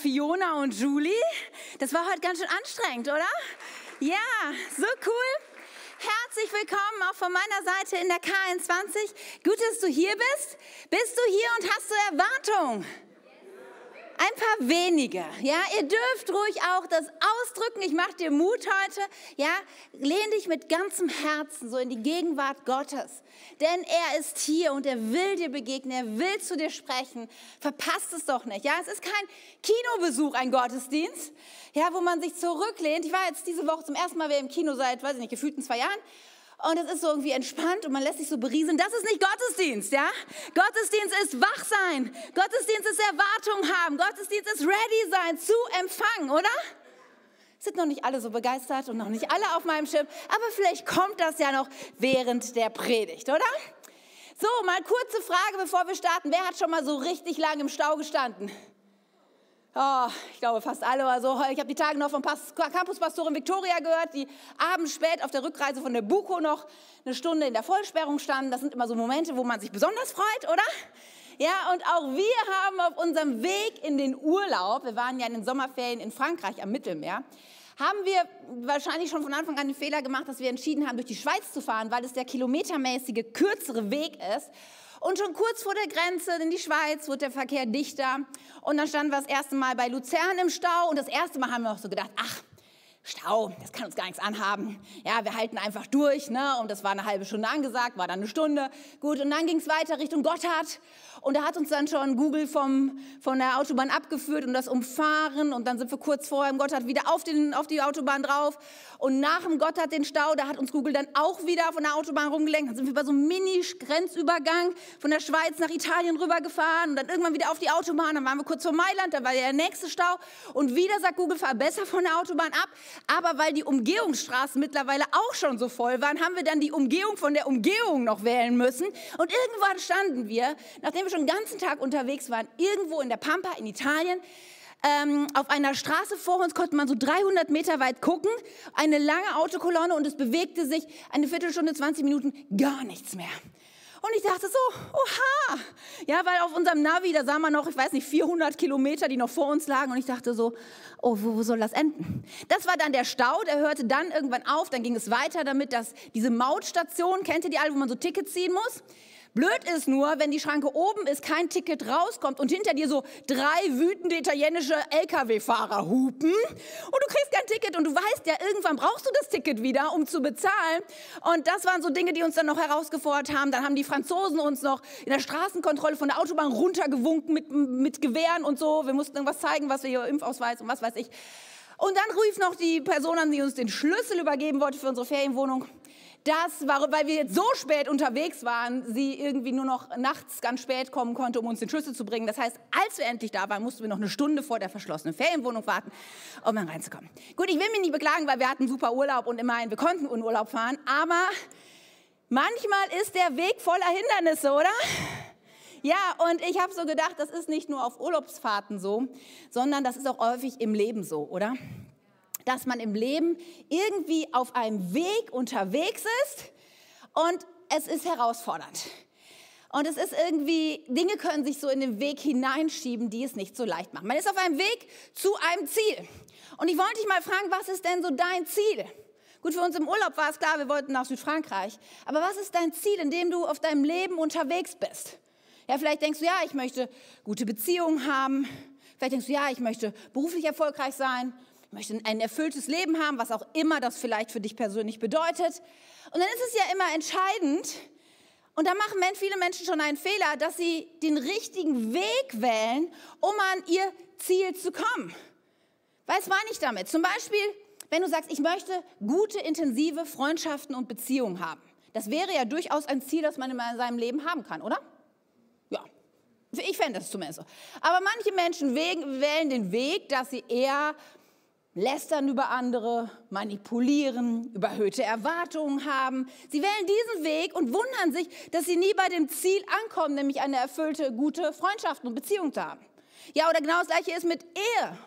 Fiona und Julie. Das war heute ganz schön anstrengend, oder? Ja, so cool. Herzlich willkommen auch von meiner Seite in der K21. Gut, dass du hier bist. Bist du hier und hast du Erwartung? Ein paar wenige, ja. Ihr dürft ruhig auch das ausdrücken. Ich mache dir Mut heute, ja. Lehn dich mit ganzem Herzen so in die Gegenwart Gottes. Denn er ist hier und er will dir begegnen, er will zu dir sprechen. Verpasst es doch nicht, ja. Es ist kein Kinobesuch, ein Gottesdienst, ja, wo man sich zurücklehnt. Ich war jetzt diese Woche zum ersten Mal wieder im Kino seit, weiß ich nicht, gefühlten zwei Jahren und es ist so irgendwie entspannt und man lässt sich so berieseln. Das ist nicht Gottesdienst, ja? Gottesdienst ist wach sein. Gottesdienst ist Erwartung haben. Gottesdienst ist ready sein zu empfangen, oder? Sind noch nicht alle so begeistert und noch nicht alle auf meinem Schirm, aber vielleicht kommt das ja noch während der Predigt, oder? So, mal kurze Frage, bevor wir starten. Wer hat schon mal so richtig lang im Stau gestanden? Oh, ich glaube fast alle oder so. Ich habe die Tage noch von Campuspastorin Victoria gehört, die abends spät auf der Rückreise von der Buko noch eine Stunde in der Vollsperrung standen. Das sind immer so Momente, wo man sich besonders freut, oder? Ja, und auch wir haben auf unserem Weg in den Urlaub, wir waren ja in den Sommerferien in Frankreich am Mittelmeer, haben wir wahrscheinlich schon von Anfang an den Fehler gemacht, dass wir entschieden haben, durch die Schweiz zu fahren, weil es der kilometermäßige kürzere Weg ist. Und schon kurz vor der Grenze in die Schweiz wurde der Verkehr dichter. Und dann standen wir das erste Mal bei Luzern im Stau. Und das erste Mal haben wir auch so gedacht, ach, Stau, das kann uns gar nichts anhaben. Ja, wir halten einfach durch. Ne? Und das war eine halbe Stunde angesagt, war dann eine Stunde. Gut, und dann ging es weiter Richtung Gotthard. Und da hat uns dann schon Google vom, von der Autobahn abgeführt und das umfahren. Und dann sind wir kurz vorher im Gotthard wieder auf, den, auf die Autobahn drauf. Und nach dem Gotthard den Stau, da hat uns Google dann auch wieder von der Autobahn rumgelenkt. Dann sind wir über so einen Mini-Grenzübergang von der Schweiz nach Italien rübergefahren. Und dann irgendwann wieder auf die Autobahn. Dann waren wir kurz vor Mailand, da war der nächste Stau. Und wieder sagt Google, fahr besser von der Autobahn ab. Aber weil die Umgehungsstraßen mittlerweile auch schon so voll waren, haben wir dann die Umgehung von der Umgehung noch wählen müssen. Und irgendwann standen wir, nachdem wir schon den ganzen Tag unterwegs waren, irgendwo in der Pampa in Italien, ähm, auf einer Straße vor uns konnte man so 300 Meter weit gucken, eine lange Autokolonne und es bewegte sich eine Viertelstunde, 20 Minuten gar nichts mehr. Und ich dachte so, oha, ja, weil auf unserem Navi, da sah man noch, ich weiß nicht, 400 Kilometer, die noch vor uns lagen. Und ich dachte so, oh, wo, wo soll das enden? Das war dann der Stau, der hörte dann irgendwann auf. Dann ging es weiter damit, dass diese Mautstation, kennt ihr die alle, wo man so Tickets ziehen muss? Blöd ist nur, wenn die Schranke oben ist, kein Ticket rauskommt und hinter dir so drei wütende italienische Lkw-Fahrer hupen und du kriegst kein Ticket und du weißt ja, irgendwann brauchst du das Ticket wieder, um zu bezahlen. Und das waren so Dinge, die uns dann noch herausgefordert haben. Dann haben die Franzosen uns noch in der Straßenkontrolle von der Autobahn runtergewunken mit, mit Gewehren und so. Wir mussten irgendwas zeigen, was wir hier Impfausweis und was weiß ich. Und dann rief noch die Person an, die uns den Schlüssel übergeben wollte für unsere Ferienwohnung dass, weil wir jetzt so spät unterwegs waren, sie irgendwie nur noch nachts ganz spät kommen konnte, um uns den Schlüssel zu bringen. Das heißt, als wir endlich da waren, mussten wir noch eine Stunde vor der verschlossenen Ferienwohnung warten, um dann reinzukommen. Gut, ich will mich nicht beklagen, weil wir hatten super Urlaub und immerhin, wir konnten in Urlaub fahren, aber manchmal ist der Weg voller Hindernisse, oder? Ja, und ich habe so gedacht, das ist nicht nur auf Urlaubsfahrten so, sondern das ist auch häufig im Leben so, oder? Dass man im Leben irgendwie auf einem Weg unterwegs ist und es ist herausfordernd. Und es ist irgendwie, Dinge können sich so in den Weg hineinschieben, die es nicht so leicht machen. Man ist auf einem Weg zu einem Ziel. Und ich wollte dich mal fragen, was ist denn so dein Ziel? Gut, für uns im Urlaub war es klar, wir wollten nach Südfrankreich. Aber was ist dein Ziel, in dem du auf deinem Leben unterwegs bist? Ja, vielleicht denkst du, ja, ich möchte gute Beziehungen haben. Vielleicht denkst du, ja, ich möchte beruflich erfolgreich sein möchte ein erfülltes Leben haben, was auch immer das vielleicht für dich persönlich bedeutet. Und dann ist es ja immer entscheidend, und da machen viele Menschen schon einen Fehler, dass sie den richtigen Weg wählen, um an ihr Ziel zu kommen. Was meine ich damit? Zum Beispiel, wenn du sagst, ich möchte gute, intensive Freundschaften und Beziehungen haben. Das wäre ja durchaus ein Ziel, das man in seinem Leben haben kann, oder? Ja, ich fände das zumindest so. Aber manche Menschen wählen den Weg, dass sie eher lästern über andere, manipulieren, überhöhte Erwartungen haben. Sie wählen diesen Weg und wundern sich, dass sie nie bei dem Ziel ankommen, nämlich eine erfüllte, gute Freundschaft und Beziehung zu haben. Ja, oder genau das gleiche ist mit Ehe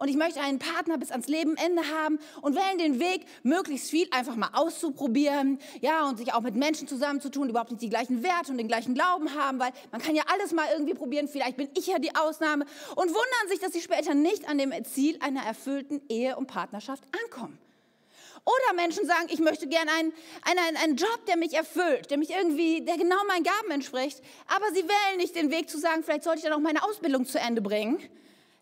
und ich möchte einen Partner bis ans Lebenende haben und wählen den Weg, möglichst viel einfach mal auszuprobieren, ja, und sich auch mit Menschen zusammenzutun, die überhaupt nicht die gleichen Werte und den gleichen Glauben haben, weil man kann ja alles mal irgendwie probieren, vielleicht bin ich ja die Ausnahme und wundern sich, dass sie später nicht an dem Ziel einer erfüllten Ehe und Partnerschaft ankommen. Oder Menschen sagen, ich möchte gerne einen, einen, einen Job, der mich erfüllt, der mich irgendwie, der genau meinen Gaben entspricht. Aber sie wählen nicht den Weg zu sagen, vielleicht sollte ich dann auch meine Ausbildung zu Ende bringen.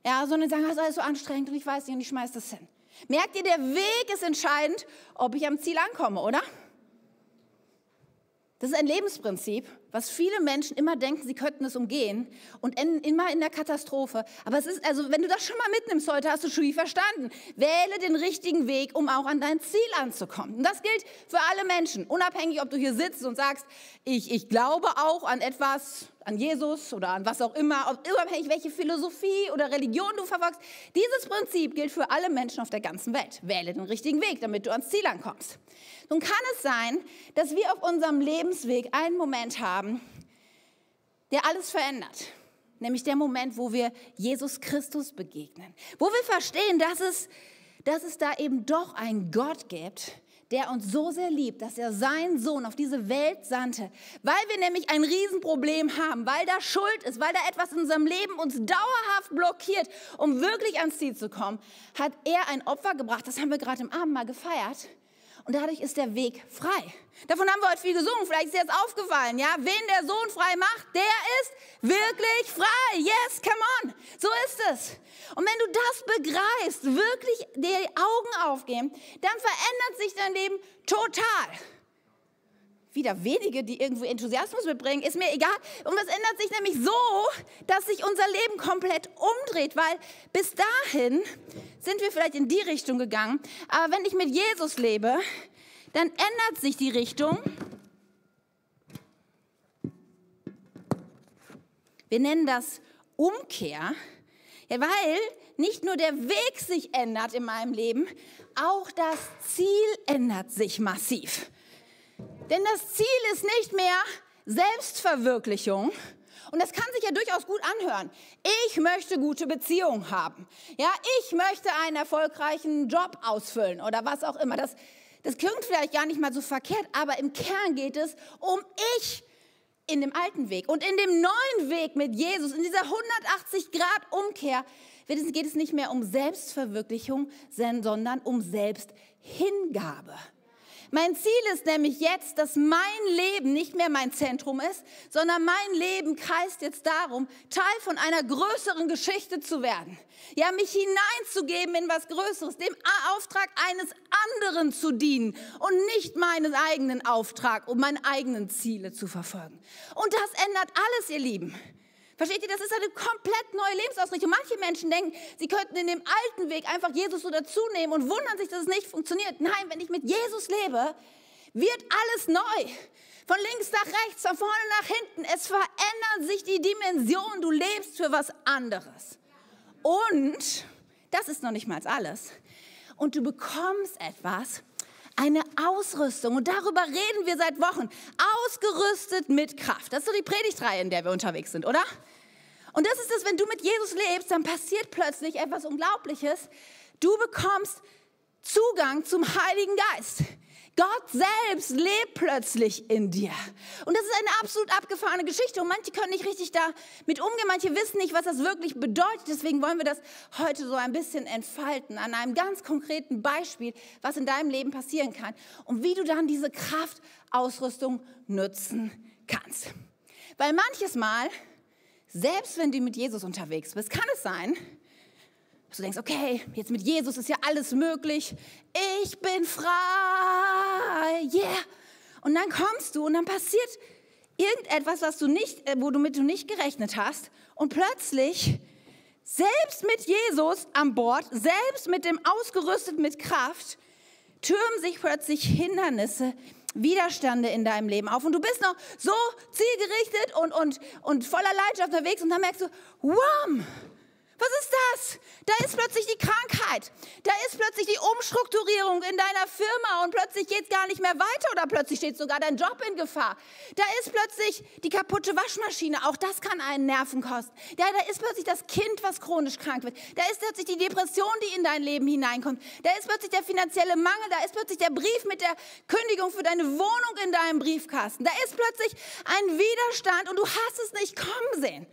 Ja, sondern sagen, das ist alles so anstrengend und ich weiß nicht und ich schmeiß das hin. Merkt ihr, der Weg ist entscheidend, ob ich am Ziel ankomme, oder? Das ist ein Lebensprinzip, was viele Menschen immer denken, sie könnten es umgehen und enden immer in der Katastrophe. Aber es ist, also wenn du das schon mal mitnimmst heute, hast du schon verstanden. Wähle den richtigen Weg, um auch an dein Ziel anzukommen. Und das gilt für alle Menschen, unabhängig, ob du hier sitzt und sagst, ich, ich glaube auch an etwas, an Jesus oder an was auch immer, unabhängig, welche Philosophie oder Religion du verfolgst. Dieses Prinzip gilt für alle Menschen auf der ganzen Welt. Wähle den richtigen Weg, damit du ans Ziel ankommst. Nun kann es sein, dass wir auf unserem Lebensweg einen Moment haben, der alles verändert. Nämlich der Moment, wo wir Jesus Christus begegnen. Wo wir verstehen, dass es, dass es da eben doch einen Gott gibt, der uns so sehr liebt, dass er seinen Sohn auf diese Welt sandte, weil wir nämlich ein Riesenproblem haben, weil da Schuld ist, weil da etwas in unserem Leben uns dauerhaft blockiert, um wirklich ans Ziel zu kommen, hat er ein Opfer gebracht. Das haben wir gerade im Abend mal gefeiert und dadurch ist der Weg frei. Davon haben wir heute viel gesungen. Vielleicht ist dir jetzt aufgefallen, ja? Wen der Sohn frei macht, der ist wirklich frei. Yes, come on. So ist es. Und wenn du das begreifst, wirklich die Augen aufgehen, dann verändert sich dein Leben total wieder wenige, die irgendwie Enthusiasmus mitbringen, ist mir egal. Und es ändert sich nämlich so, dass sich unser Leben komplett umdreht, weil bis dahin sind wir vielleicht in die Richtung gegangen. Aber wenn ich mit Jesus lebe, dann ändert sich die Richtung. Wir nennen das Umkehr, ja, weil nicht nur der Weg sich ändert in meinem Leben, auch das Ziel ändert sich massiv. Denn das Ziel ist nicht mehr Selbstverwirklichung. Und das kann sich ja durchaus gut anhören. Ich möchte gute Beziehungen haben. Ja, ich möchte einen erfolgreichen Job ausfüllen oder was auch immer. Das, das klingt vielleicht gar nicht mal so verkehrt, aber im Kern geht es um ich in dem alten Weg. Und in dem neuen Weg mit Jesus, in dieser 180 Grad Umkehr, geht es nicht mehr um Selbstverwirklichung, sondern um Selbsthingabe. Mein Ziel ist nämlich jetzt, dass mein Leben nicht mehr mein Zentrum ist, sondern mein Leben kreist jetzt darum, Teil von einer größeren Geschichte zu werden. Ja, mich hineinzugeben in was Größeres, dem Auftrag eines anderen zu dienen und nicht meinen eigenen Auftrag, um meine eigenen Ziele zu verfolgen. Und das ändert alles, ihr Lieben. Versteht ihr, das ist eine komplett neue Lebensausrichtung. Manche Menschen denken, sie könnten in dem alten Weg einfach Jesus so dazunehmen und wundern sich, dass es nicht funktioniert. Nein, wenn ich mit Jesus lebe, wird alles neu. Von links nach rechts, von vorne nach hinten. Es verändern sich die Dimensionen. Du lebst für was anderes. Und, das ist noch nicht mal alles. Und du bekommst etwas, eine Ausrüstung. Und darüber reden wir seit Wochen. Ausgerüstet mit Kraft. Das ist so die Predigtreihe, in der wir unterwegs sind, oder? Und das ist es, wenn du mit Jesus lebst, dann passiert plötzlich etwas Unglaubliches. Du bekommst Zugang zum Heiligen Geist. Gott selbst lebt plötzlich in dir. Und das ist eine absolut abgefahrene Geschichte. Und manche können nicht richtig damit umgehen, manche wissen nicht, was das wirklich bedeutet. Deswegen wollen wir das heute so ein bisschen entfalten an einem ganz konkreten Beispiel, was in deinem Leben passieren kann und wie du dann diese Kraftausrüstung nutzen kannst. Weil manches Mal, selbst wenn du mit Jesus unterwegs bist, kann es sein, dass du denkst, okay, jetzt mit Jesus ist ja alles möglich. Ich bin frei. Yeah. Und dann kommst du und dann passiert irgendetwas, was du nicht, äh, wo du mit du nicht gerechnet hast. Und plötzlich, selbst mit Jesus an Bord, selbst mit dem ausgerüstet mit Kraft, türmen sich plötzlich Hindernisse, Widerstände in deinem Leben auf. Und du bist noch so zielgerichtet und, und, und voller Leidenschaft unterwegs und dann merkst du, wham, was ist das? Da ist plötzlich die Krankheit. Da ist plötzlich die Umstrukturierung in deiner Firma und plötzlich geht es gar nicht mehr weiter oder plötzlich steht sogar dein Job in Gefahr. Da ist plötzlich die kaputte Waschmaschine, auch das kann einen Nerven kosten. Ja, da ist plötzlich das Kind, was chronisch krank wird. Da ist plötzlich die Depression, die in dein Leben hineinkommt. Da ist plötzlich der finanzielle Mangel, da ist plötzlich der Brief mit der Kündigung für deine Wohnung in deinem Briefkasten. Da ist plötzlich ein Widerstand und du hast es nicht kommen sehen.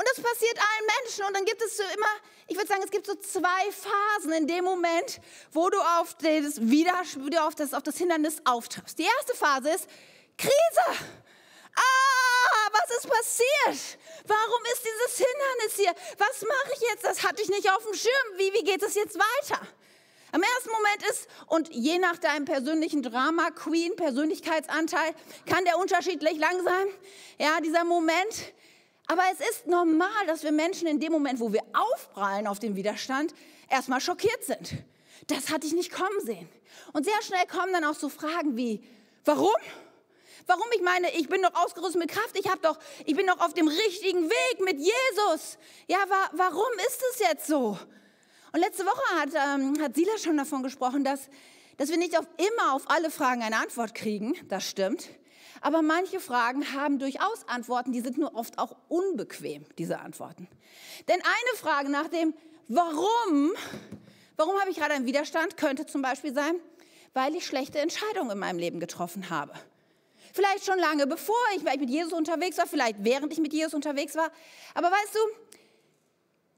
Und das passiert allen Menschen. Und dann gibt es so immer, ich würde sagen, es gibt so zwei Phasen in dem Moment, wo du auf das, Wider auf das, auf das Hindernis auftriffst. Die erste Phase ist Krise. Ah, was ist passiert? Warum ist dieses Hindernis hier? Was mache ich jetzt? Das hatte ich nicht auf dem Schirm. Wie, wie geht es jetzt weiter? Am ersten Moment ist, und je nach deinem persönlichen Drama, Queen, Persönlichkeitsanteil, kann der unterschiedlich lang sein. Ja, dieser Moment, aber es ist normal, dass wir Menschen in dem Moment, wo wir aufprallen auf den Widerstand, erstmal schockiert sind. Das hatte ich nicht kommen sehen. Und sehr schnell kommen dann auch so Fragen wie, warum? Warum? Ich meine, ich bin doch ausgerüstet mit Kraft, ich, doch, ich bin doch auf dem richtigen Weg mit Jesus. Ja, wa warum ist es jetzt so? Und letzte Woche hat, ähm, hat Sila schon davon gesprochen, dass, dass wir nicht auf, immer auf alle Fragen eine Antwort kriegen. Das stimmt. Aber manche Fragen haben durchaus Antworten, die sind nur oft auch unbequem, diese Antworten. Denn eine Frage nach dem Warum, warum habe ich gerade einen Widerstand, könnte zum Beispiel sein, weil ich schlechte Entscheidungen in meinem Leben getroffen habe. Vielleicht schon lange bevor ich mit Jesus unterwegs war, vielleicht während ich mit Jesus unterwegs war. Aber weißt du,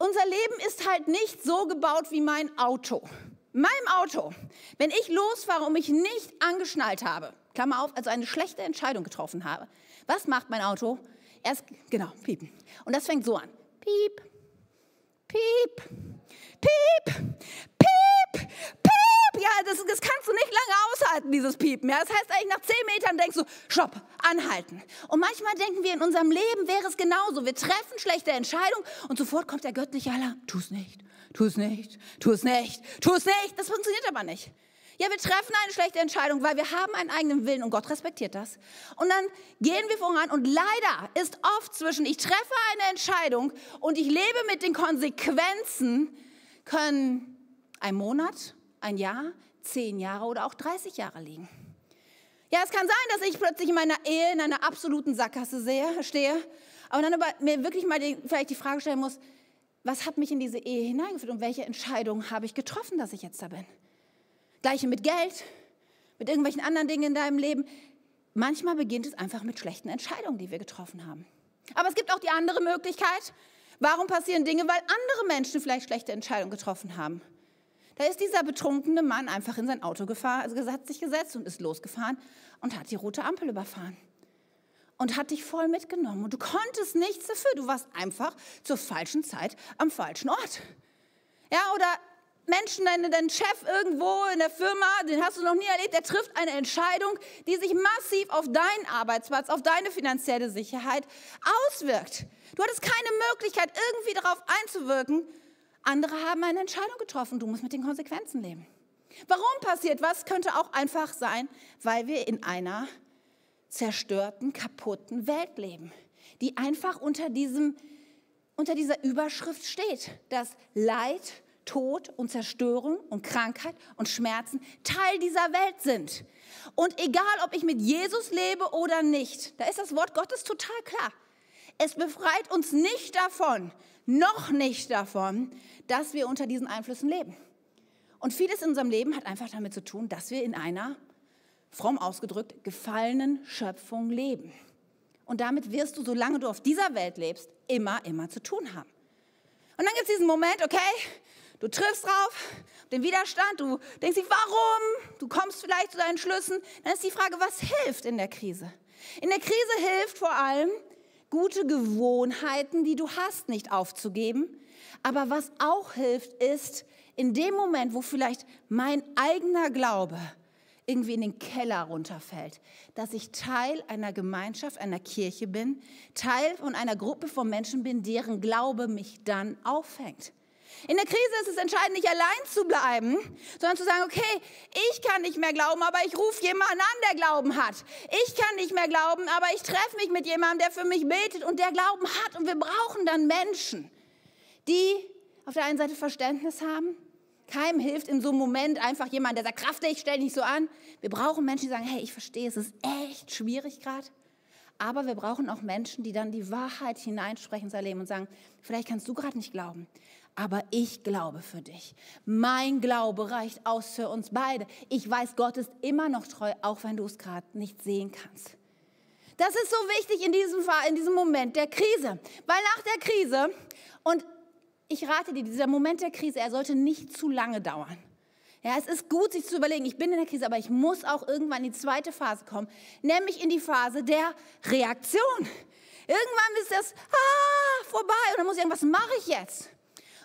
unser Leben ist halt nicht so gebaut wie mein Auto. Meinem Auto, wenn ich losfahre und mich nicht angeschnallt habe, Klammer auf, also eine schlechte Entscheidung getroffen habe. Was macht mein Auto? Erst, genau, piepen. Und das fängt so an. Piep, piep, piep, piep, piep. Ja, das, das kannst du nicht lange aushalten, dieses Piepen. Ja, das heißt eigentlich, nach zehn Metern denkst du, stopp, anhalten. Und manchmal denken wir, in unserem Leben wäre es genauso. Wir treffen schlechte Entscheidungen und sofort kommt der göttliche Alarm. Tu es nicht, tu es nicht, tu es nicht, tu es nicht. Das funktioniert aber nicht. Ja, wir treffen eine schlechte Entscheidung, weil wir haben einen eigenen Willen und Gott respektiert das. Und dann gehen wir voran und leider ist oft zwischen ich treffe eine Entscheidung und ich lebe mit den Konsequenzen, können ein Monat, ein Jahr, zehn Jahre oder auch 30 Jahre liegen. Ja, es kann sein, dass ich plötzlich in meiner Ehe in einer absoluten Sackgasse sehe, stehe, aber dann aber mir wirklich mal die, vielleicht die Frage stellen muss, was hat mich in diese Ehe hineingeführt und welche Entscheidung habe ich getroffen, dass ich jetzt da bin? Gleiche mit Geld, mit irgendwelchen anderen Dingen in deinem Leben. Manchmal beginnt es einfach mit schlechten Entscheidungen, die wir getroffen haben. Aber es gibt auch die andere Möglichkeit. Warum passieren Dinge? Weil andere Menschen vielleicht schlechte Entscheidungen getroffen haben. Da ist dieser betrunkene Mann einfach in sein Auto gefahren, also hat sich gesetzt und ist losgefahren und hat die rote Ampel überfahren. Und hat dich voll mitgenommen. Und du konntest nichts dafür. Du warst einfach zur falschen Zeit am falschen Ort. Ja, oder Menschen, dein, dein Chef irgendwo in der Firma, den hast du noch nie erlebt, der trifft eine Entscheidung, die sich massiv auf deinen Arbeitsplatz, auf deine finanzielle Sicherheit auswirkt. Du hattest keine Möglichkeit, irgendwie darauf einzuwirken. Andere haben eine Entscheidung getroffen, du musst mit den Konsequenzen leben. Warum passiert was? Könnte auch einfach sein, weil wir in einer zerstörten, kaputten Welt leben, die einfach unter, diesem, unter dieser Überschrift steht, dass Leid, Tod und Zerstörung und Krankheit und Schmerzen Teil dieser Welt sind. Und egal, ob ich mit Jesus lebe oder nicht, da ist das Wort Gottes total klar. Es befreit uns nicht davon, noch nicht davon, dass wir unter diesen Einflüssen leben. Und vieles in unserem Leben hat einfach damit zu tun, dass wir in einer, fromm ausgedrückt, gefallenen Schöpfung leben. Und damit wirst du, solange du auf dieser Welt lebst, immer, immer zu tun haben. Und dann gibt es diesen Moment, okay, Du triffst drauf, den Widerstand, du denkst dich, warum? Du kommst vielleicht zu deinen Schlüssen. Dann ist die Frage, was hilft in der Krise? In der Krise hilft vor allem, gute Gewohnheiten, die du hast, nicht aufzugeben. Aber was auch hilft, ist, in dem Moment, wo vielleicht mein eigener Glaube irgendwie in den Keller runterfällt, dass ich Teil einer Gemeinschaft, einer Kirche bin, Teil von einer Gruppe von Menschen bin, deren Glaube mich dann auffängt. In der Krise ist es entscheidend, nicht allein zu bleiben, sondern zu sagen, okay, ich kann nicht mehr glauben, aber ich rufe jemanden an, der Glauben hat. Ich kann nicht mehr glauben, aber ich treffe mich mit jemandem, der für mich betet und der Glauben hat. Und wir brauchen dann Menschen, die auf der einen Seite Verständnis haben Keinem hilft in so einem Moment einfach jemand, der sagt, Kraft, ich stell dich so an. Wir brauchen Menschen, die sagen, hey, ich verstehe, es ist echt schwierig gerade. Aber wir brauchen auch Menschen, die dann die Wahrheit hineinsprechen in sein Leben und sagen, vielleicht kannst du gerade nicht glauben, aber ich glaube für dich. Mein Glaube reicht aus für uns beide. Ich weiß, Gott ist immer noch treu, auch wenn du es gerade nicht sehen kannst. Das ist so wichtig in diesem, Fall, in diesem Moment der Krise, weil nach der Krise, und ich rate dir, dieser Moment der Krise, er sollte nicht zu lange dauern. Ja, es ist gut, sich zu überlegen, ich bin in der Krise, aber ich muss auch irgendwann in die zweite Phase kommen, nämlich in die Phase der Reaktion. Irgendwann ist das ah, vorbei und dann muss ich sagen, was mache ich jetzt?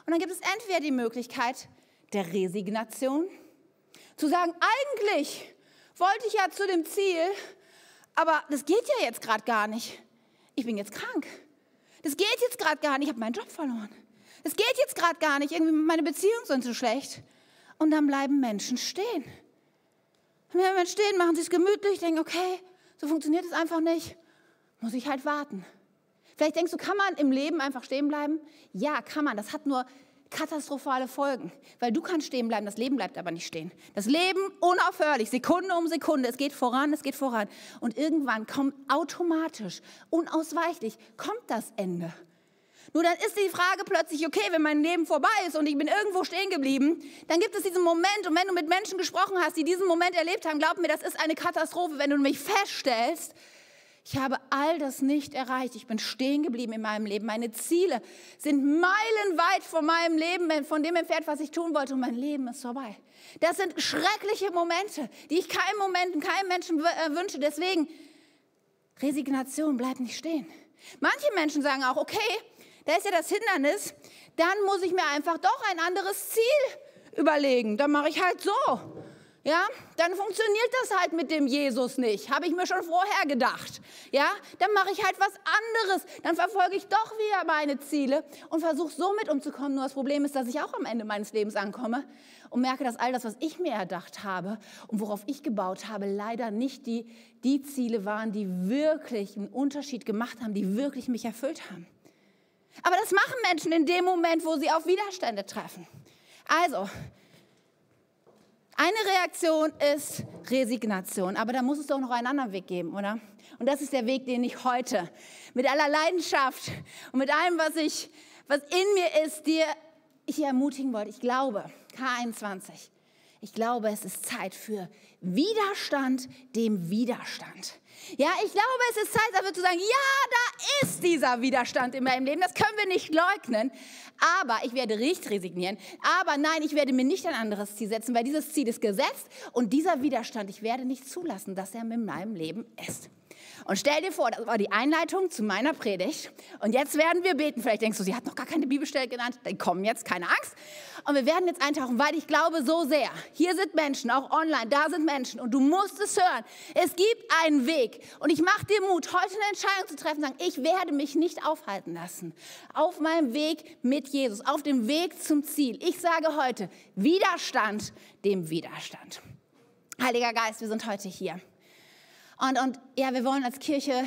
Und dann gibt es entweder die Möglichkeit der Resignation, zu sagen, eigentlich wollte ich ja zu dem Ziel, aber das geht ja jetzt gerade gar nicht. Ich bin jetzt krank. Das geht jetzt gerade gar nicht. Ich habe meinen Job verloren. Das geht jetzt gerade gar nicht. Irgendwie meine Beziehungen sind so schlecht. Und dann bleiben Menschen stehen. Und wenn Menschen stehen, machen sie es gemütlich, denken, okay, so funktioniert es einfach nicht. Muss ich halt warten. Vielleicht denkst du, kann man im Leben einfach stehen bleiben? Ja, kann man. Das hat nur katastrophale Folgen, weil du kannst stehen bleiben, das Leben bleibt aber nicht stehen. Das Leben unaufhörlich, Sekunde um Sekunde, es geht voran, es geht voran und irgendwann kommt automatisch, unausweichlich, kommt das Ende. Nur dann ist die Frage plötzlich, okay, wenn mein Leben vorbei ist und ich bin irgendwo stehen geblieben, dann gibt es diesen Moment und wenn du mit Menschen gesprochen hast, die diesen Moment erlebt haben, glaub mir, das ist eine Katastrophe, wenn du mich feststellst, ich habe all das nicht erreicht. Ich bin stehen geblieben in meinem Leben. Meine Ziele sind meilenweit von meinem Leben, von dem entfernt, was ich tun wollte. Und mein Leben ist vorbei. Das sind schreckliche Momente, die ich keinem Moment, keinem Menschen äh, wünsche. Deswegen, Resignation, bleib nicht stehen. Manche Menschen sagen auch, okay, da ist ja das Hindernis, dann muss ich mir einfach doch ein anderes Ziel überlegen. Dann mache ich halt so. Ja, dann funktioniert das halt mit dem Jesus nicht. Habe ich mir schon vorher gedacht. Ja, dann mache ich halt was anderes. Dann verfolge ich doch wieder meine Ziele und versuche so mit umzukommen. Nur das Problem ist, dass ich auch am Ende meines Lebens ankomme und merke, dass all das, was ich mir erdacht habe und worauf ich gebaut habe, leider nicht die, die Ziele waren, die wirklich einen Unterschied gemacht haben, die wirklich mich erfüllt haben. Aber das machen Menschen in dem Moment, wo sie auf Widerstände treffen. Also, eine Reaktion ist Resignation, aber da muss es doch noch einen anderen Weg geben, oder? Und das ist der Weg, den ich heute mit aller Leidenschaft und mit allem, was, ich, was in mir ist, dir ich ermutigen wollte. Ich glaube, K21, ich glaube, es ist Zeit für Widerstand dem Widerstand. Ja, ich glaube, es ist Zeit dafür zu sagen, ja, da ist dieser Widerstand in meinem Leben. Das können wir nicht leugnen. Aber ich werde nicht resignieren. Aber nein, ich werde mir nicht ein anderes Ziel setzen, weil dieses Ziel ist gesetzt und dieser Widerstand, ich werde nicht zulassen, dass er in meinem Leben ist. Und stell dir vor, das war die Einleitung zu meiner Predigt. Und jetzt werden wir beten. Vielleicht denkst du, sie hat noch gar keine Bibelstelle genannt. Dann kommen jetzt, keine Angst. Und wir werden jetzt eintauchen, weil ich glaube so sehr. Hier sind Menschen, auch online, da sind Menschen. Und du musst es hören. Es gibt einen Weg. Und ich mache dir Mut, heute eine Entscheidung zu treffen, sagen, ich werde mich nicht aufhalten lassen. Auf meinem Weg mit Jesus, auf dem Weg zum Ziel. Ich sage heute, Widerstand dem Widerstand. Heiliger Geist, wir sind heute hier. Und, und ja, wir wollen als Kirche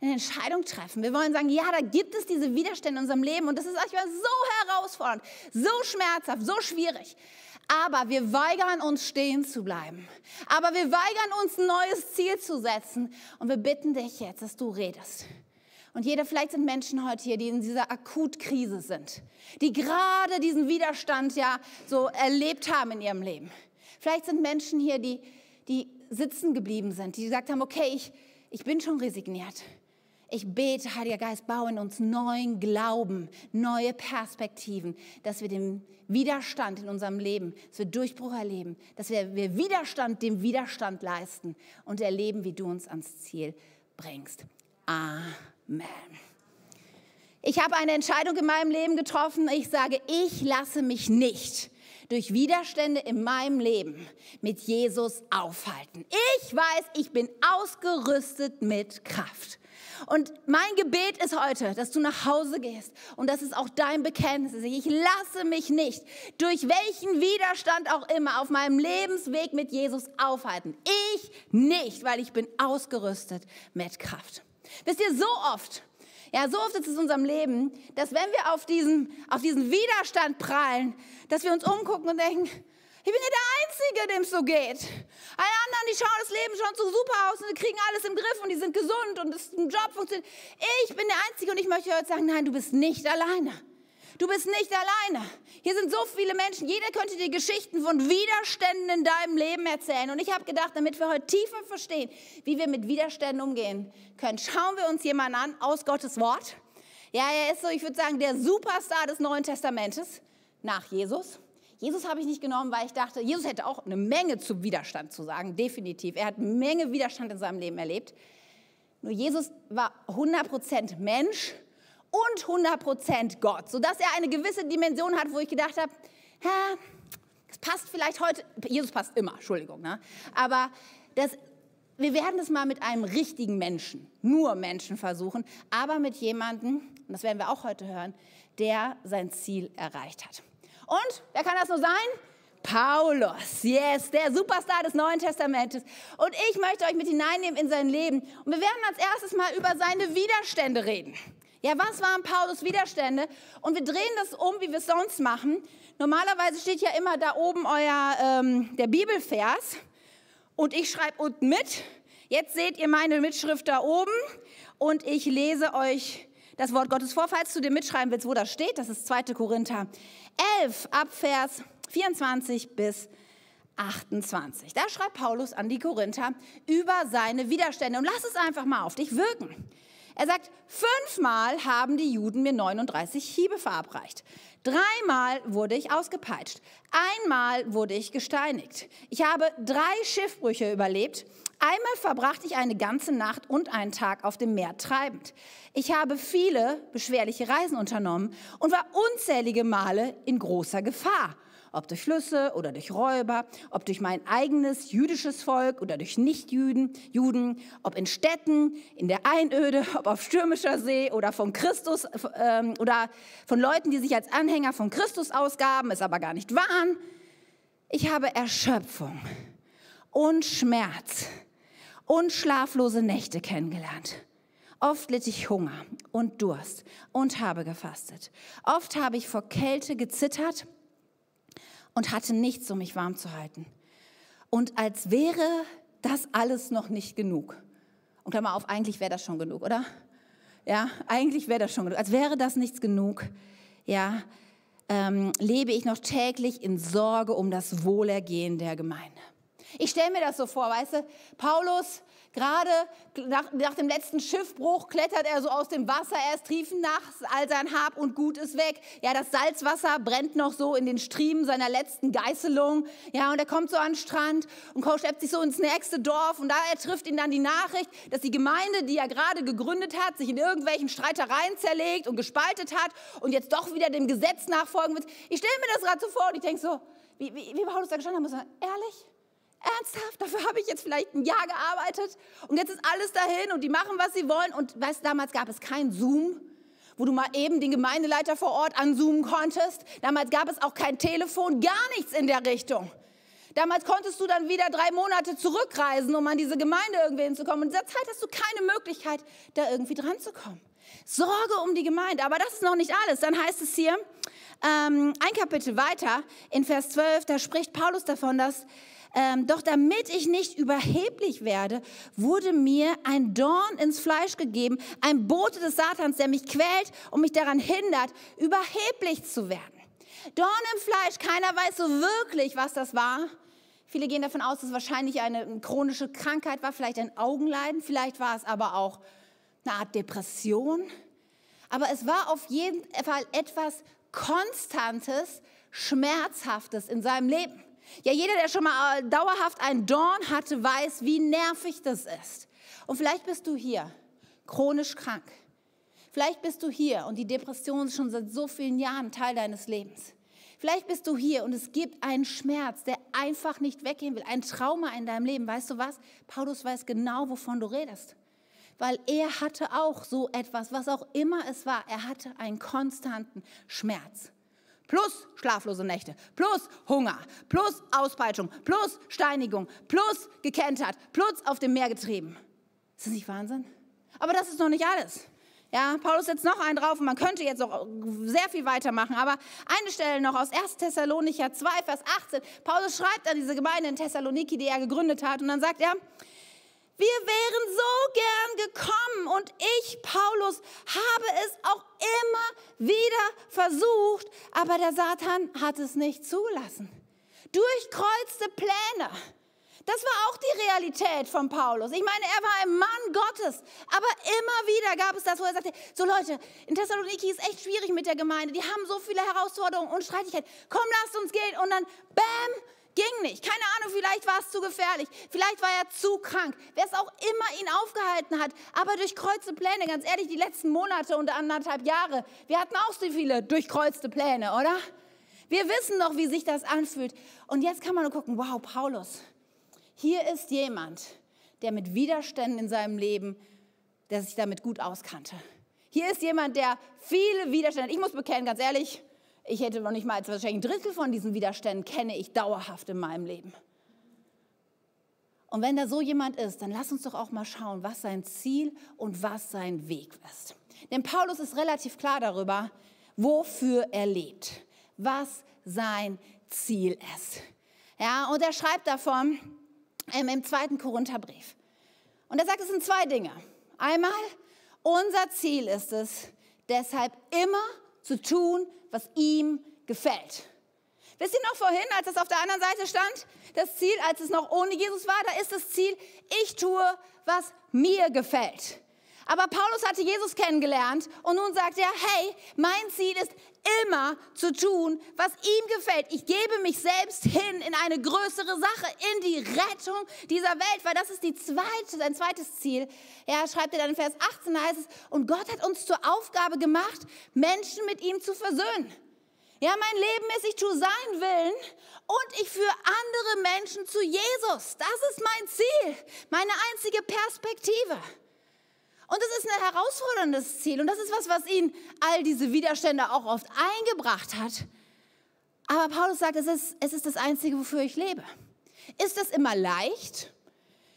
eine Entscheidung treffen. Wir wollen sagen, ja, da gibt es diese Widerstände in unserem Leben und das ist manchmal so herausfordernd, so schmerzhaft, so schwierig. Aber wir weigern uns stehen zu bleiben. Aber wir weigern uns ein neues Ziel zu setzen. Und wir bitten dich jetzt, dass du redest. Und jeder, vielleicht sind Menschen heute hier, die in dieser Akutkrise sind, die gerade diesen Widerstand ja so erlebt haben in ihrem Leben. Vielleicht sind Menschen hier, die, die sitzen geblieben sind, die gesagt haben, okay, ich, ich bin schon resigniert. Ich bete, Heiliger Geist, baue in uns neuen Glauben, neue Perspektiven, dass wir den Widerstand in unserem Leben, dass wir Durchbruch erleben, dass wir, wir Widerstand dem Widerstand leisten und erleben, wie du uns ans Ziel bringst. Amen. Ich habe eine Entscheidung in meinem Leben getroffen. Ich sage, ich lasse mich nicht durch Widerstände in meinem Leben mit Jesus aufhalten. Ich weiß, ich bin ausgerüstet mit Kraft. Und mein Gebet ist heute, dass du nach Hause gehst und das ist auch dein Bekenntnis. Ich lasse mich nicht durch welchen Widerstand auch immer auf meinem Lebensweg mit Jesus aufhalten. Ich nicht, weil ich bin ausgerüstet mit Kraft. Wisst ihr, so oft Ja, so oft ist es in unserem Leben, dass wenn wir auf diesen, auf diesen Widerstand prallen, dass wir uns umgucken und denken, ich bin ja der Einzige, dem es so geht. Alle anderen, die schauen das Leben schon so super aus und kriegen alles im Griff und die sind gesund und das Job funktioniert. Ich bin der Einzige und ich möchte heute sagen, nein, du bist nicht alleine. Du bist nicht alleine. Hier sind so viele Menschen. Jeder könnte dir Geschichten von Widerständen in deinem Leben erzählen. Und ich habe gedacht, damit wir heute tiefer verstehen, wie wir mit Widerständen umgehen können, schauen wir uns jemanden an aus Gottes Wort. Ja, er ist so, ich würde sagen, der Superstar des Neuen Testamentes nach Jesus. Jesus habe ich nicht genommen, weil ich dachte, Jesus hätte auch eine Menge zu Widerstand zu sagen, definitiv. Er hat eine Menge Widerstand in seinem Leben erlebt. Nur Jesus war 100% Mensch und 100% Gott, sodass er eine gewisse Dimension hat, wo ich gedacht habe, das passt vielleicht heute, Jesus passt immer, Entschuldigung, ne? aber das, wir werden es mal mit einem richtigen Menschen, nur Menschen versuchen, aber mit jemandem, und das werden wir auch heute hören, der sein Ziel erreicht hat. Und wer kann das nur sein? Paulus, yes, der Superstar des Neuen Testamentes. Und ich möchte euch mit hineinnehmen in sein Leben. Und wir werden als erstes mal über seine Widerstände reden. Ja, was waren Paulus Widerstände? Und wir drehen das um, wie wir es sonst machen. Normalerweise steht ja immer da oben euer, ähm, der Bibelvers. Und ich schreibe unten mit. Jetzt seht ihr meine Mitschrift da oben. Und ich lese euch das Wort Gottes vor. Falls du dir mitschreiben willst, wo das steht, das ist 2. Korinther 11, ab Vers 24 bis 28. Da schreibt Paulus an die Korinther über seine Widerstände. Und lass es einfach mal auf dich wirken. Er sagt, fünfmal haben die Juden mir 39 Hiebe verabreicht. Dreimal wurde ich ausgepeitscht. Einmal wurde ich gesteinigt. Ich habe drei Schiffbrüche überlebt. Einmal verbrachte ich eine ganze Nacht und einen Tag auf dem Meer treibend. Ich habe viele beschwerliche Reisen unternommen und war unzählige Male in großer Gefahr ob durch Flüsse oder durch Räuber, ob durch mein eigenes jüdisches Volk oder durch Nichtjuden, Juden, ob in Städten, in der Einöde, ob auf stürmischer See oder von Christus ähm, oder von Leuten, die sich als Anhänger von Christus ausgaben, es aber gar nicht waren. Ich habe Erschöpfung und Schmerz und schlaflose Nächte kennengelernt. Oft litt ich Hunger und Durst und habe gefastet. Oft habe ich vor Kälte gezittert und hatte nichts, um mich warm zu halten. Und als wäre das alles noch nicht genug. Und Klammer auf, eigentlich wäre das schon genug, oder? Ja, eigentlich wäre das schon genug. Als wäre das nichts genug, ja, ähm, lebe ich noch täglich in Sorge um das Wohlergehen der Gemeinde. Ich stelle mir das so vor, weißt du, Paulus Gerade nach, nach, dem letzten Schiffbruch klettert er so aus dem Wasser, er ist triefennachts, all sein Hab und Gut ist weg. Ja, das Salzwasser brennt noch so in den Striemen seiner letzten Geißelung. Ja, und er kommt so an den Strand und schleppt sich so ins nächste Dorf und da trifft ihn dann die Nachricht, dass die Gemeinde, die er gerade gegründet hat, sich in irgendwelchen Streitereien zerlegt und gespaltet hat und jetzt doch wieder dem Gesetz nachfolgen wird. Ich stelle mir das gerade so vor und ich denke so, wie, wie, wie Paulus da gestanden hat, muss sagen, ehrlich? Ernsthaft? Dafür habe ich jetzt vielleicht ein Jahr gearbeitet und jetzt ist alles dahin und die machen, was sie wollen. Und weißt, damals gab es kein Zoom, wo du mal eben den Gemeindeleiter vor Ort anzoomen konntest. Damals gab es auch kein Telefon, gar nichts in der Richtung. Damals konntest du dann wieder drei Monate zurückreisen, um an diese Gemeinde irgendwie hinzukommen. Und in dieser Zeit hast du keine Möglichkeit, da irgendwie dran zu kommen. Sorge um die Gemeinde. Aber das ist noch nicht alles. Dann heißt es hier, ähm, ein Kapitel weiter, in Vers 12, da spricht Paulus davon, dass ähm, doch damit ich nicht überheblich werde, wurde mir ein Dorn ins Fleisch gegeben, ein Bote des Satans, der mich quält und mich daran hindert, überheblich zu werden. Dorn im Fleisch, keiner weiß so wirklich, was das war. Viele gehen davon aus, dass es wahrscheinlich eine chronische Krankheit war, vielleicht ein Augenleiden, vielleicht war es aber auch eine Art Depression. Aber es war auf jeden Fall etwas Konstantes, Schmerzhaftes in seinem Leben. Ja, jeder, der schon mal äh, dauerhaft einen Dorn hatte, weiß, wie nervig das ist. Und vielleicht bist du hier, chronisch krank. Vielleicht bist du hier und die Depression ist schon seit so vielen Jahren Teil deines Lebens. Vielleicht bist du hier und es gibt einen Schmerz, der einfach nicht weggehen will, ein Trauma in deinem Leben. Weißt du was? Paulus weiß genau, wovon du redest. Weil er hatte auch so etwas, was auch immer es war. Er hatte einen konstanten Schmerz plus schlaflose Nächte, plus Hunger, plus Auspeitschung, plus Steinigung, plus gekentert, plus auf dem Meer getrieben. Ist das nicht Wahnsinn? Aber das ist noch nicht alles. Ja, Paulus setzt noch einen drauf und man könnte jetzt auch sehr viel weitermachen. Aber eine Stelle noch aus 1. Thessalonicher 2, Vers 18. Paulus schreibt an diese Gemeinde in Thessaloniki, die er gegründet hat. Und dann sagt er, wir wären so gern gekommen und ich, Paulus, habe es auch immer wieder versucht, aber der Satan hat es nicht zugelassen. Durchkreuzte Pläne. Das war auch die Realität von Paulus. Ich meine, er war ein Mann Gottes, aber immer wieder gab es das, wo er sagte, so Leute, in Thessaloniki ist echt schwierig mit der Gemeinde, die haben so viele Herausforderungen und Streitigkeiten. Komm, lasst uns gehen und dann, bam, ging nicht. Keine Ahnung, vielleicht war es zu gefährlich, vielleicht war er zu krank, wer es auch immer ihn aufgehalten hat. Aber durchkreuzte Pläne, ganz ehrlich, die letzten Monate und anderthalb Jahre, wir hatten auch so viele durchkreuzte Pläne, oder? Wir wissen doch, wie sich das anfühlt. Und jetzt kann man nur gucken, wow, Paulus, hier ist jemand, der mit Widerständen in seinem Leben, der sich damit gut auskannte. Hier ist jemand, der viele Widerstände, ich muss bekennen, ganz ehrlich, ich hätte noch nicht mal als wahrscheinlich ein Drittel von diesen Widerständen kenne ich dauerhaft in meinem Leben. Und wenn da so jemand ist, dann lass uns doch auch mal schauen, was sein Ziel und was sein Weg ist. Denn Paulus ist relativ klar darüber, wofür er lebt, was sein Ziel ist. Ja, und er schreibt davon ähm, im zweiten Korintherbrief. Und er sagt, es sind zwei Dinge. Einmal, unser Ziel ist es, deshalb immer zu tun, was ihm gefällt. Wisst ihr noch vorhin, als es auf der anderen Seite stand? Das Ziel, als es noch ohne Jesus war, da ist das Ziel, ich tue, was mir gefällt. Aber Paulus hatte Jesus kennengelernt und nun sagt er, hey, mein Ziel ist immer zu tun, was ihm gefällt. Ich gebe mich selbst hin in eine größere Sache, in die Rettung dieser Welt, weil das ist die zweite, sein zweites Ziel. Er schreibt er dann in Vers 18 heißt es, und Gott hat uns zur Aufgabe gemacht, Menschen mit ihm zu versöhnen. Ja, mein Leben ist, ich tue seinen Willen und ich führe andere Menschen zu Jesus. Das ist mein Ziel, meine einzige Perspektive. Und das ist ein herausforderndes Ziel und das ist was, was ihn all diese Widerstände auch oft eingebracht hat. Aber Paulus sagt, es ist, es ist das Einzige, wofür ich lebe. Ist das immer leicht?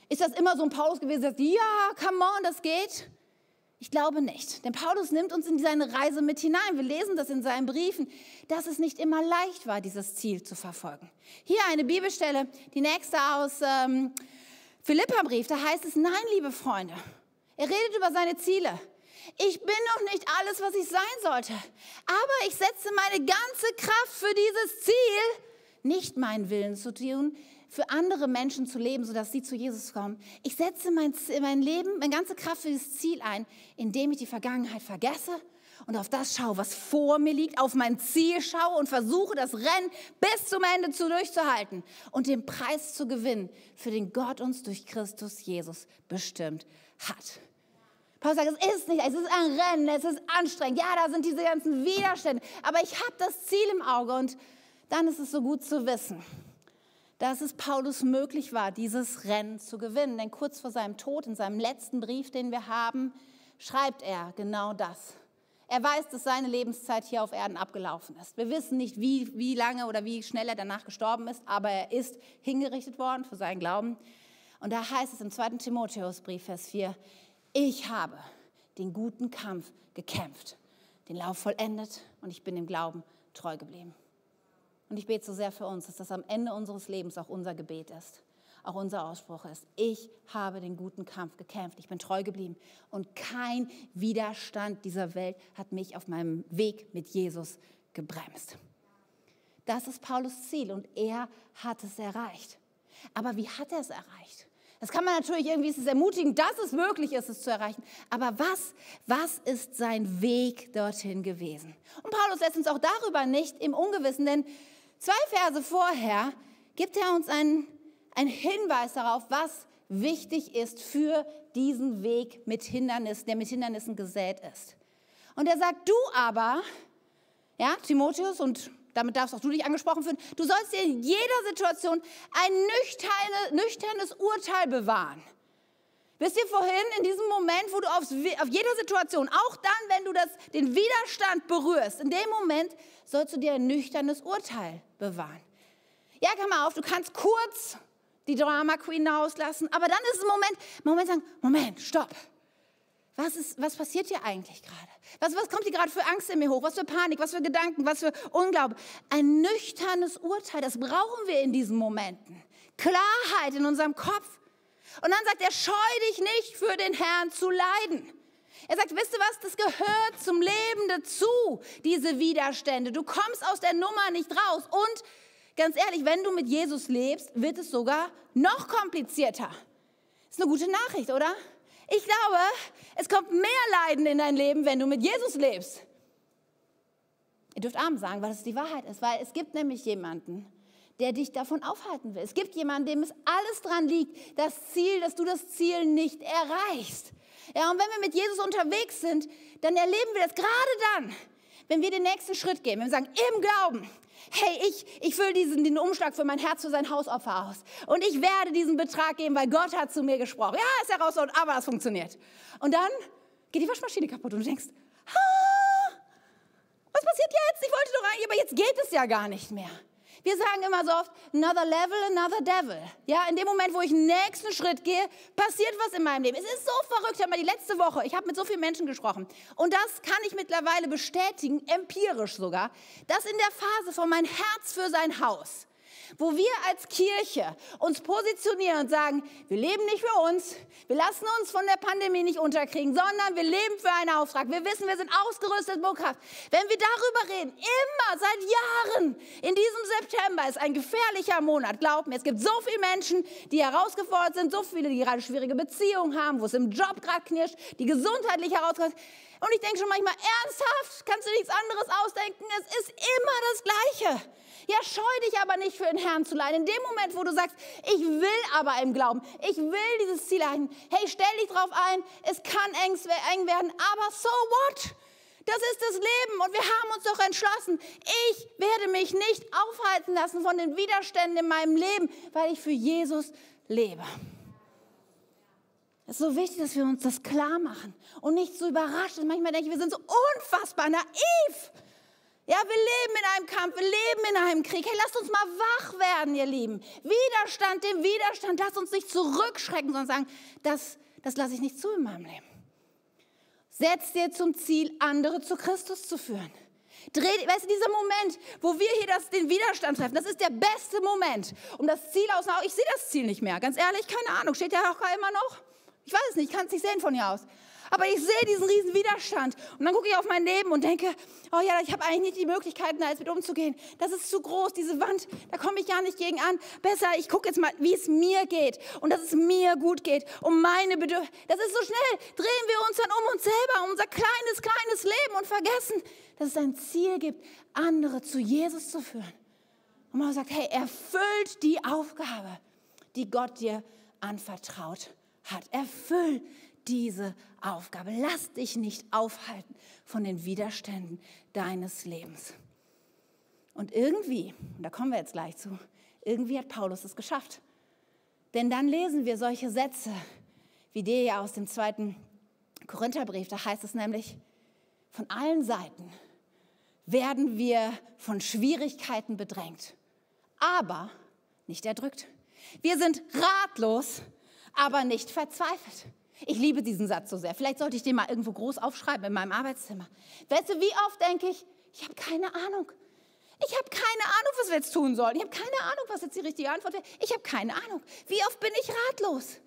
Ist das immer so ein Paulus gewesen, der sagt, ja, come on, das geht? Ich glaube nicht. Denn Paulus nimmt uns in seine Reise mit hinein. Wir lesen das in seinen Briefen, dass es nicht immer leicht war, dieses Ziel zu verfolgen. Hier eine Bibelstelle, die nächste aus ähm, Philippa-Brief. Da heißt es, nein, liebe Freunde, er redet über seine Ziele. Ich bin noch nicht alles, was ich sein sollte. Aber ich setze meine ganze Kraft für dieses Ziel, nicht meinen Willen zu tun, für andere Menschen zu leben, sodass sie zu Jesus kommen. Ich setze mein, mein Leben, meine ganze Kraft für dieses Ziel ein, indem ich die Vergangenheit vergesse und auf das schaue, was vor mir liegt, auf mein Ziel schaue und versuche, das Rennen bis zum Ende zu durchzuhalten und den Preis zu gewinnen, für den Gott uns durch Christus Jesus bestimmt hat. Paulus sagt, es ist nicht, es ist ein Rennen, es ist anstrengend. Ja, da sind diese ganzen Widerstände. Aber ich habe das Ziel im Auge und dann ist es so gut zu wissen, dass es Paulus möglich war, dieses Rennen zu gewinnen. Denn kurz vor seinem Tod, in seinem letzten Brief, den wir haben, schreibt er genau das. Er weiß, dass seine Lebenszeit hier auf Erden abgelaufen ist. Wir wissen nicht, wie, wie lange oder wie schnell er danach gestorben ist, aber er ist hingerichtet worden für seinen Glauben. Und da heißt es im 2. Timotheusbrief, Vers 4, ich habe den guten Kampf gekämpft, den Lauf vollendet und ich bin dem Glauben treu geblieben. Und ich bete so sehr für uns, dass das am Ende unseres Lebens auch unser Gebet ist, auch unser Ausspruch ist. Ich habe den guten Kampf gekämpft, ich bin treu geblieben und kein Widerstand dieser Welt hat mich auf meinem Weg mit Jesus gebremst. Das ist Paulus Ziel und er hat es erreicht. Aber wie hat er es erreicht? Das kann man natürlich irgendwie, es ermutigend, dass es möglich ist, es zu erreichen. Aber was, was ist sein Weg dorthin gewesen? Und Paulus lässt uns auch darüber nicht im Ungewissen, denn zwei Verse vorher gibt er uns einen, einen Hinweis darauf, was wichtig ist für diesen Weg mit Hindernissen, der mit Hindernissen gesät ist. Und er sagt, du aber, ja, Timotheus und damit darfst auch du dich angesprochen fühlen, du sollst dir in jeder Situation ein nüchterne, nüchternes Urteil bewahren. Wisst ihr vorhin, in diesem Moment, wo du aufs, auf jeder Situation, auch dann, wenn du das, den Widerstand berührst, in dem Moment sollst du dir ein nüchternes Urteil bewahren. Ja, komm mal auf, du kannst kurz die Drama Queen rauslassen, aber dann ist es ein Moment, Moment sagen, Moment, stopp. Was, ist, was passiert hier eigentlich gerade? Was, was kommt hier gerade für Angst in mir hoch? Was für Panik, was für Gedanken, was für Unglaube? Ein nüchternes Urteil, das brauchen wir in diesen Momenten. Klarheit in unserem Kopf. Und dann sagt er, scheu dich nicht für den Herrn zu leiden. Er sagt, wisst ihr was, das gehört zum Leben dazu, diese Widerstände. Du kommst aus der Nummer nicht raus. Und ganz ehrlich, wenn du mit Jesus lebst, wird es sogar noch komplizierter. Ist eine gute Nachricht, oder? Ich glaube, es kommt mehr Leiden in dein Leben, wenn du mit Jesus lebst. Ihr dürft Amen sagen, weil es die Wahrheit ist, weil es gibt nämlich jemanden, der dich davon aufhalten will. Es gibt jemanden, dem es alles dran liegt, das Ziel, dass du das Ziel nicht erreichst. Ja, und wenn wir mit Jesus unterwegs sind, dann erleben wir das gerade dann, wenn wir den nächsten Schritt gehen, wenn wir sagen, im Glauben, hey, ich, ich fülle diesen, den Umschlag für mein Herz für sein Hausopfer aus. Und ich werde diesen Betrag geben, weil Gott hat zu mir gesprochen. Ja, ist herausfordernd, aber es funktioniert. Und dann geht die Waschmaschine kaputt und du denkst, ah, was passiert jetzt? Ich wollte doch eigentlich, aber jetzt geht es ja gar nicht mehr. Wir sagen immer so oft, another level, another devil. Ja, in dem Moment, wo ich den nächsten Schritt gehe, passiert was in meinem Leben. Es ist so verrückt. Ich mal die letzte Woche, ich habe mit so vielen Menschen gesprochen. Und das kann ich mittlerweile bestätigen, empirisch sogar, dass in der Phase von mein Herz für sein Haus, wo wir als Kirche uns positionieren und sagen, wir leben nicht für uns, wir lassen uns von der Pandemie nicht unterkriegen, sondern wir leben für einen Auftrag. Wir wissen, wir sind ausgerüstet mit. Wenn wir darüber reden, immer seit Jahren, in diesem September ist ein gefährlicher Monat, glaub mir, es gibt so viele Menschen, die herausgefordert sind, so viele, die gerade schwierige Beziehungen haben, wo es im Job gerade knirscht, die gesundheitlich herausgefordert sind. Und ich denke schon manchmal, ernsthaft, kannst du nichts anderes ausdenken? Es ist immer das Gleiche. Ja, scheu dich aber nicht für den Herrn zu leiden. In dem Moment, wo du sagst, ich will aber im Glauben, ich will dieses Ziel erreichen. Hey, stell dich drauf ein, es kann eng werden, aber so what? Das ist das Leben und wir haben uns doch entschlossen, ich werde mich nicht aufhalten lassen von den Widerständen in meinem Leben, weil ich für Jesus lebe. Es ist so wichtig, dass wir uns das klar machen und nicht so überrascht. Manchmal denke ich, wir sind so unfassbar naiv. Ja, wir leben in einem Kampf, wir leben in einem Krieg. Hey, lasst uns mal wach werden, ihr Lieben. Widerstand, dem Widerstand, lasst uns nicht zurückschrecken, sondern sagen, das, das lasse ich nicht zu in meinem Leben. Setz dir zum Ziel, andere zu Christus zu führen. Dreh, weißt du, dieser Moment, wo wir hier das, den Widerstand treffen, das ist der beste Moment, um das Ziel aus. Ich sehe das Ziel nicht mehr, ganz ehrlich, keine Ahnung. Steht ja auch immer noch? Ich weiß es nicht, ich kann es nicht sehen von hier aus. Aber ich sehe diesen riesen Widerstand. Und dann gucke ich auf mein Leben und denke, oh ja, ich habe eigentlich nicht die Möglichkeiten, da jetzt mit umzugehen. Das ist zu groß, diese Wand, da komme ich gar nicht gegen an. Besser, ich gucke jetzt mal, wie es mir geht und dass es mir gut geht, um meine Bedürfnisse. Das ist so schnell. Drehen wir uns dann um uns selber, um unser kleines, kleines Leben und vergessen, dass es ein Ziel gibt, andere zu Jesus zu führen. Und man sagt, hey, erfüllt die Aufgabe, die Gott dir anvertraut hat. Erfüll diese Aufgabe. Lass dich nicht aufhalten von den Widerständen deines Lebens. Und irgendwie, und da kommen wir jetzt gleich zu, irgendwie hat Paulus es geschafft. Denn dann lesen wir solche Sätze wie der hier aus dem zweiten Korintherbrief. Da heißt es nämlich, von allen Seiten werden wir von Schwierigkeiten bedrängt, aber nicht erdrückt. Wir sind ratlos, aber nicht verzweifelt. Ich liebe diesen Satz so sehr. Vielleicht sollte ich den mal irgendwo groß aufschreiben in meinem Arbeitszimmer. Weißt du, wie oft denke ich, ich habe keine Ahnung. Ich habe keine Ahnung, was wir jetzt tun sollen. Ich habe keine Ahnung, was jetzt die richtige Antwort ist. Ich habe keine Ahnung. Wie oft bin ich ratlos?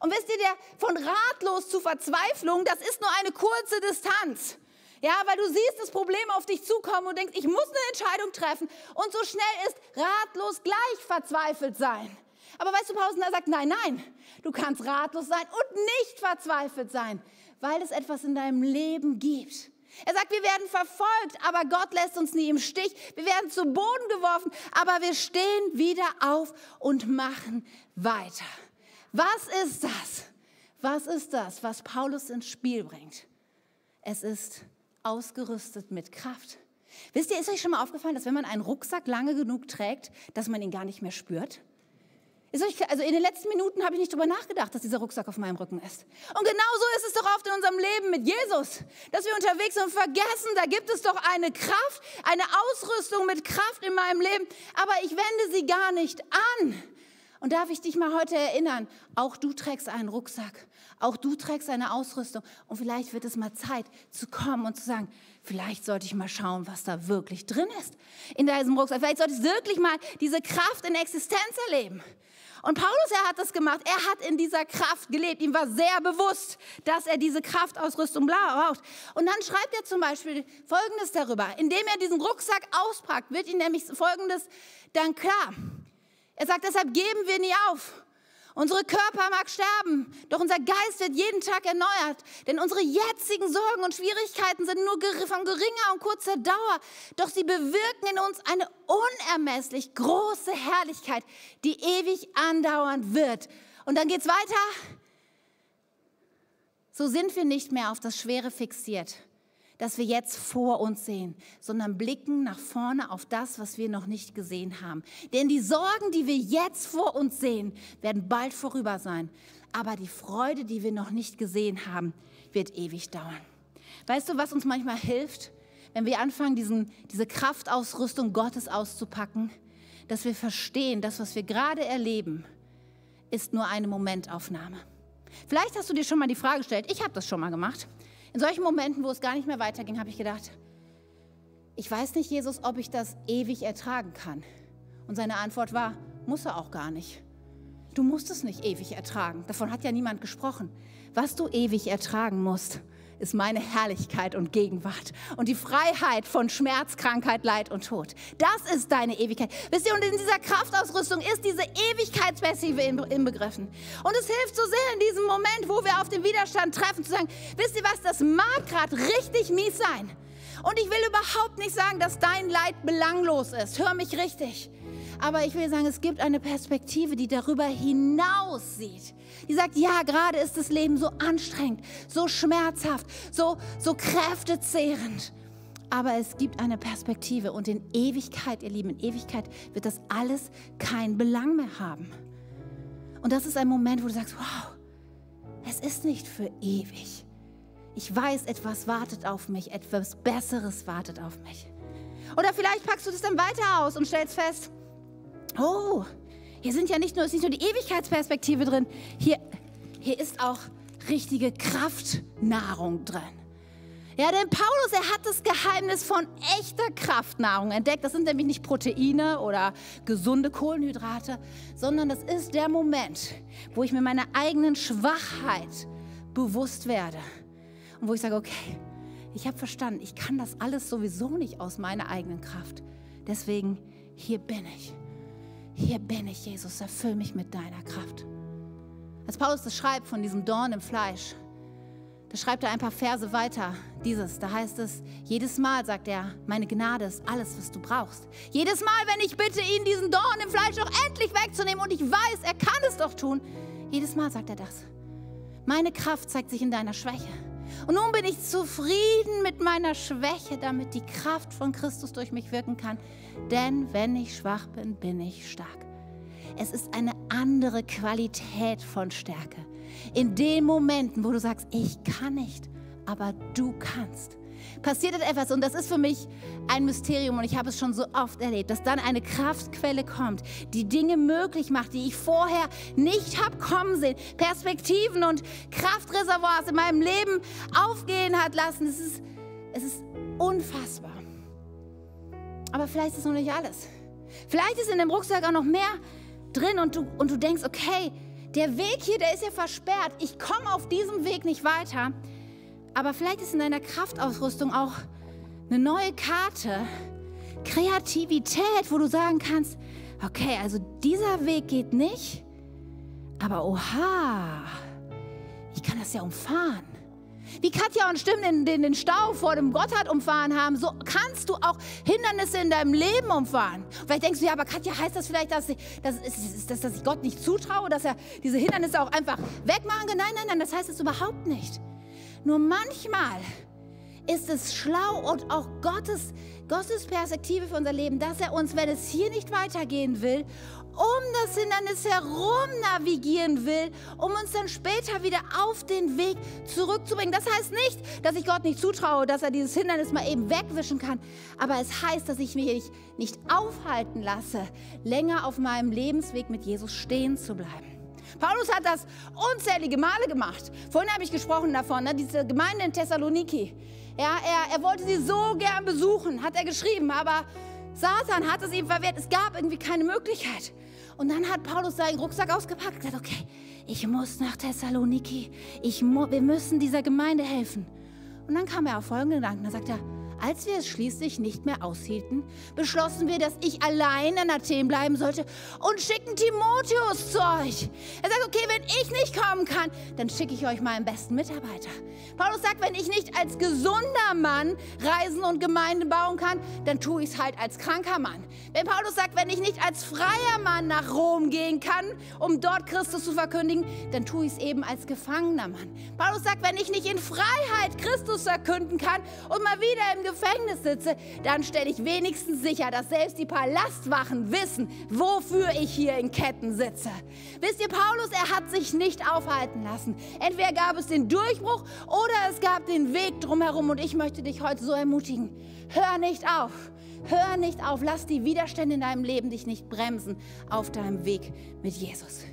Und wisst ihr, der von ratlos zu Verzweiflung, das ist nur eine kurze Distanz. Ja, weil du siehst das Problem auf dich zukommen und denkst, ich muss eine Entscheidung treffen. Und so schnell ist ratlos gleich verzweifelt sein. Aber weißt du, Pausner sagt, nein, nein, du kannst ratlos sein und nicht verzweifelt sein, weil es etwas in deinem Leben gibt. Er sagt, wir werden verfolgt, aber Gott lässt uns nie im Stich. Wir werden zu Boden geworfen, aber wir stehen wieder auf und machen weiter. Was ist das? Was ist das, was Paulus ins Spiel bringt? Es ist ausgerüstet mit Kraft. Wisst ihr, ist euch schon mal aufgefallen, dass wenn man einen Rucksack lange genug trägt, dass man ihn gar nicht mehr spürt? Also in den letzten Minuten habe ich nicht darüber nachgedacht, dass dieser Rucksack auf meinem Rücken ist. Und genauso ist es doch oft in unserem Leben mit Jesus, dass wir unterwegs sind und vergessen, da gibt es doch eine Kraft, eine Ausrüstung mit Kraft in meinem Leben, aber ich wende sie gar nicht an. Und darf ich dich mal heute erinnern, auch du trägst einen Rucksack, auch du trägst eine Ausrüstung und vielleicht wird es mal Zeit zu kommen und zu sagen, vielleicht sollte ich mal schauen, was da wirklich drin ist in diesem Rucksack. Vielleicht sollte ich wirklich mal diese Kraft in Existenz erleben. Und Paulus, er hat das gemacht. Er hat in dieser Kraft gelebt. Ihm war sehr bewusst, dass er diese Kraftausrüstung braucht. Und dann schreibt er zum Beispiel Folgendes darüber. Indem er diesen Rucksack auspackt, wird ihm nämlich Folgendes dann klar. Er sagt, deshalb geben wir nie auf. Unsere Körper mag sterben, doch unser Geist wird jeden Tag erneuert. Denn unsere jetzigen Sorgen und Schwierigkeiten sind nur von geringer und kurzer Dauer. Doch sie bewirken in uns eine unermesslich große Herrlichkeit, die ewig andauern wird. Und dann geht's weiter. So sind wir nicht mehr auf das Schwere fixiert, das wir jetzt vor uns sehen, sondern blicken nach vorne auf das, was wir noch nicht gesehen haben. Denn die Sorgen, die wir jetzt vor uns sehen, werden bald vorüber sein. Aber die Freude, die wir noch nicht gesehen haben, wird ewig dauern. Weißt du, was uns manchmal hilft, wenn wir anfangen, diesen, diese Kraftausrüstung Gottes auszupacken? Dass wir verstehen, das, was wir gerade erleben, ist nur eine Momentaufnahme. Vielleicht hast du dir schon mal die Frage gestellt, ich habe das schon mal gemacht. In solchen Momenten, wo es gar nicht mehr weiterging, habe ich gedacht, ich weiß nicht, Jesus, ob ich das ewig ertragen kann. Und seine Antwort war, muss er auch gar nicht. Du musst es nicht ewig ertragen. Davon hat ja niemand gesprochen. Was du ewig ertragen musst, ist meine Herrlichkeit und Gegenwart und die Freiheit von Schmerz, Krankheit, Leid und Tod. Das ist deine Ewigkeit. Wisst ihr, und in dieser Kraftausrüstung ist diese Ewigkeitsperspektive inbegriffen. Und es hilft so sehr in diesem Moment, wo wir auf den Widerstand treffen, zu sagen, wisst ihr was, das mag gerade richtig mies sein. Und ich will überhaupt nicht sagen, dass dein Leid belanglos ist. Hör mich richtig. Aber ich will sagen, es gibt eine Perspektive, die darüber hinaus sieht. Die sagt, ja, gerade ist das Leben so anstrengend, so schmerzhaft, so, so kräftezehrend. Aber es gibt eine Perspektive und in Ewigkeit, ihr Lieben, in Ewigkeit wird das alles keinen Belang mehr haben. Und das ist ein Moment, wo du sagst, wow, es ist nicht für ewig. Ich weiß, etwas wartet auf mich, etwas Besseres wartet auf mich. Oder vielleicht packst du das dann weiter aus und stellst fest, oh, hier sind ja nicht nur, ist nicht nur die Ewigkeitsperspektive drin, hier, hier ist auch richtige Kraftnahrung drin. Ja, denn Paulus, er hat das Geheimnis von echter Kraftnahrung entdeckt. Das sind nämlich nicht Proteine oder gesunde Kohlenhydrate, sondern das ist der Moment, wo ich mir meiner eigenen Schwachheit bewusst werde und wo ich sage, okay, ich habe verstanden, ich kann das alles sowieso nicht aus meiner eigenen Kraft. Deswegen, hier bin ich. Hier bin ich, Jesus, erfüll mich mit deiner Kraft. Als Paulus das schreibt von diesem Dorn im Fleisch, da schreibt er ein paar Verse weiter. Dieses, da heißt es, jedes Mal sagt er, meine Gnade ist alles, was du brauchst. Jedes Mal, wenn ich bitte, ihn diesen Dorn im Fleisch doch endlich wegzunehmen und ich weiß, er kann es doch tun, jedes Mal sagt er das. Meine Kraft zeigt sich in deiner Schwäche. Und nun bin ich zufrieden mit meiner Schwäche, damit die Kraft von Christus durch mich wirken kann. Denn wenn ich schwach bin, bin ich stark. Es ist eine andere Qualität von Stärke. In den Momenten, wo du sagst, ich kann nicht, aber du kannst passiert etwas und das ist für mich ein Mysterium und ich habe es schon so oft erlebt, dass dann eine Kraftquelle kommt, die Dinge möglich macht, die ich vorher nicht habe kommen sehen. Perspektiven und Kraftreservoirs in meinem Leben aufgehen hat lassen. Es ist, es ist unfassbar. Aber vielleicht ist es noch nicht alles. Vielleicht ist in dem Rucksack auch noch mehr drin und du, und du denkst, okay, der Weg hier, der ist ja versperrt. Ich komme auf diesem Weg nicht weiter. Aber vielleicht ist in deiner Kraftausrüstung auch eine neue Karte, Kreativität, wo du sagen kannst, okay, also dieser Weg geht nicht, aber oha, ich kann das ja umfahren. Wie Katja und Stimmen den, den, den Stau vor dem Gotthard umfahren haben, so kannst du auch Hindernisse in deinem Leben umfahren. Vielleicht denkst du, ja, aber Katja, heißt das vielleicht, dass, dass, dass, dass ich Gott nicht zutraue, dass er diese Hindernisse auch einfach wegmachen kann? Nein, nein, nein, das heißt es überhaupt nicht. Nur manchmal ist es schlau und auch Gottes Gottes Perspektive für unser Leben, dass er uns, wenn es hier nicht weitergehen will, um das Hindernis herum navigieren will, um uns dann später wieder auf den Weg zurückzubringen. Das heißt nicht, dass ich Gott nicht zutraue, dass er dieses Hindernis mal eben wegwischen kann, aber es heißt, dass ich mich nicht aufhalten lasse, länger auf meinem Lebensweg mit Jesus stehen zu bleiben. Paulus hat das unzählige Male gemacht. Vorhin habe ich gesprochen davon, ne? diese Gemeinde in Thessaloniki. Ja, er, er wollte sie so gern besuchen, hat er geschrieben, aber Satan hat es ihm verwehrt. Es gab irgendwie keine Möglichkeit. Und dann hat Paulus seinen Rucksack ausgepackt und gesagt, okay, ich muss nach Thessaloniki. Ich wir müssen dieser Gemeinde helfen. Und dann kam er auf folgenden Gedanken. Da sagt er, als wir es schließlich nicht mehr aushielten, beschlossen wir, dass ich allein in Athen bleiben sollte und schicken Timotheus zu euch. Er sagt, okay, wenn ich nicht kommen kann, dann schicke ich euch meinen besten Mitarbeiter. Paulus sagt, wenn ich nicht als gesunder Mann Reisen und Gemeinden bauen kann, dann tue ich es halt als kranker Mann. Wenn Paulus sagt, wenn ich nicht als freier Mann nach Rom gehen kann, um dort Christus zu verkündigen, dann tue ich es eben als gefangener Mann. Paulus sagt, wenn ich nicht in Freiheit Christus verkünden kann und mal wieder im Gefängnis sitze, dann stelle ich wenigstens sicher, dass selbst die Palastwachen wissen, wofür ich hier in Ketten sitze. Wisst ihr, Paulus, er hat sich nicht aufhalten lassen. Entweder gab es den Durchbruch oder es gab den Weg drumherum. Und ich möchte dich heute so ermutigen. Hör nicht auf. Hör nicht auf. Lass die Widerstände in deinem Leben dich nicht bremsen auf deinem Weg mit Jesus.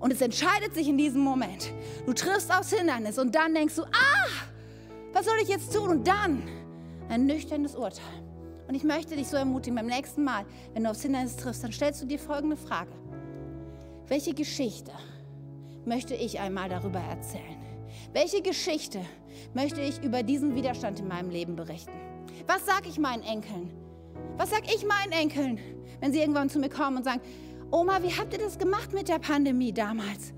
Und es entscheidet sich in diesem Moment. Du triffst aufs Hindernis und dann denkst du, ah, was soll ich jetzt tun? Und dann ein nüchternes Urteil. Und ich möchte dich so ermutigen, beim nächsten Mal, wenn du aufs Hindernis triffst, dann stellst du dir folgende Frage. Welche Geschichte möchte ich einmal darüber erzählen? Welche Geschichte möchte ich über diesen Widerstand in meinem Leben berichten? Was sage ich meinen Enkeln? Was sage ich meinen Enkeln, wenn sie irgendwann zu mir kommen und sagen, Oma, wie habt ihr das gemacht mit der Pandemie damals?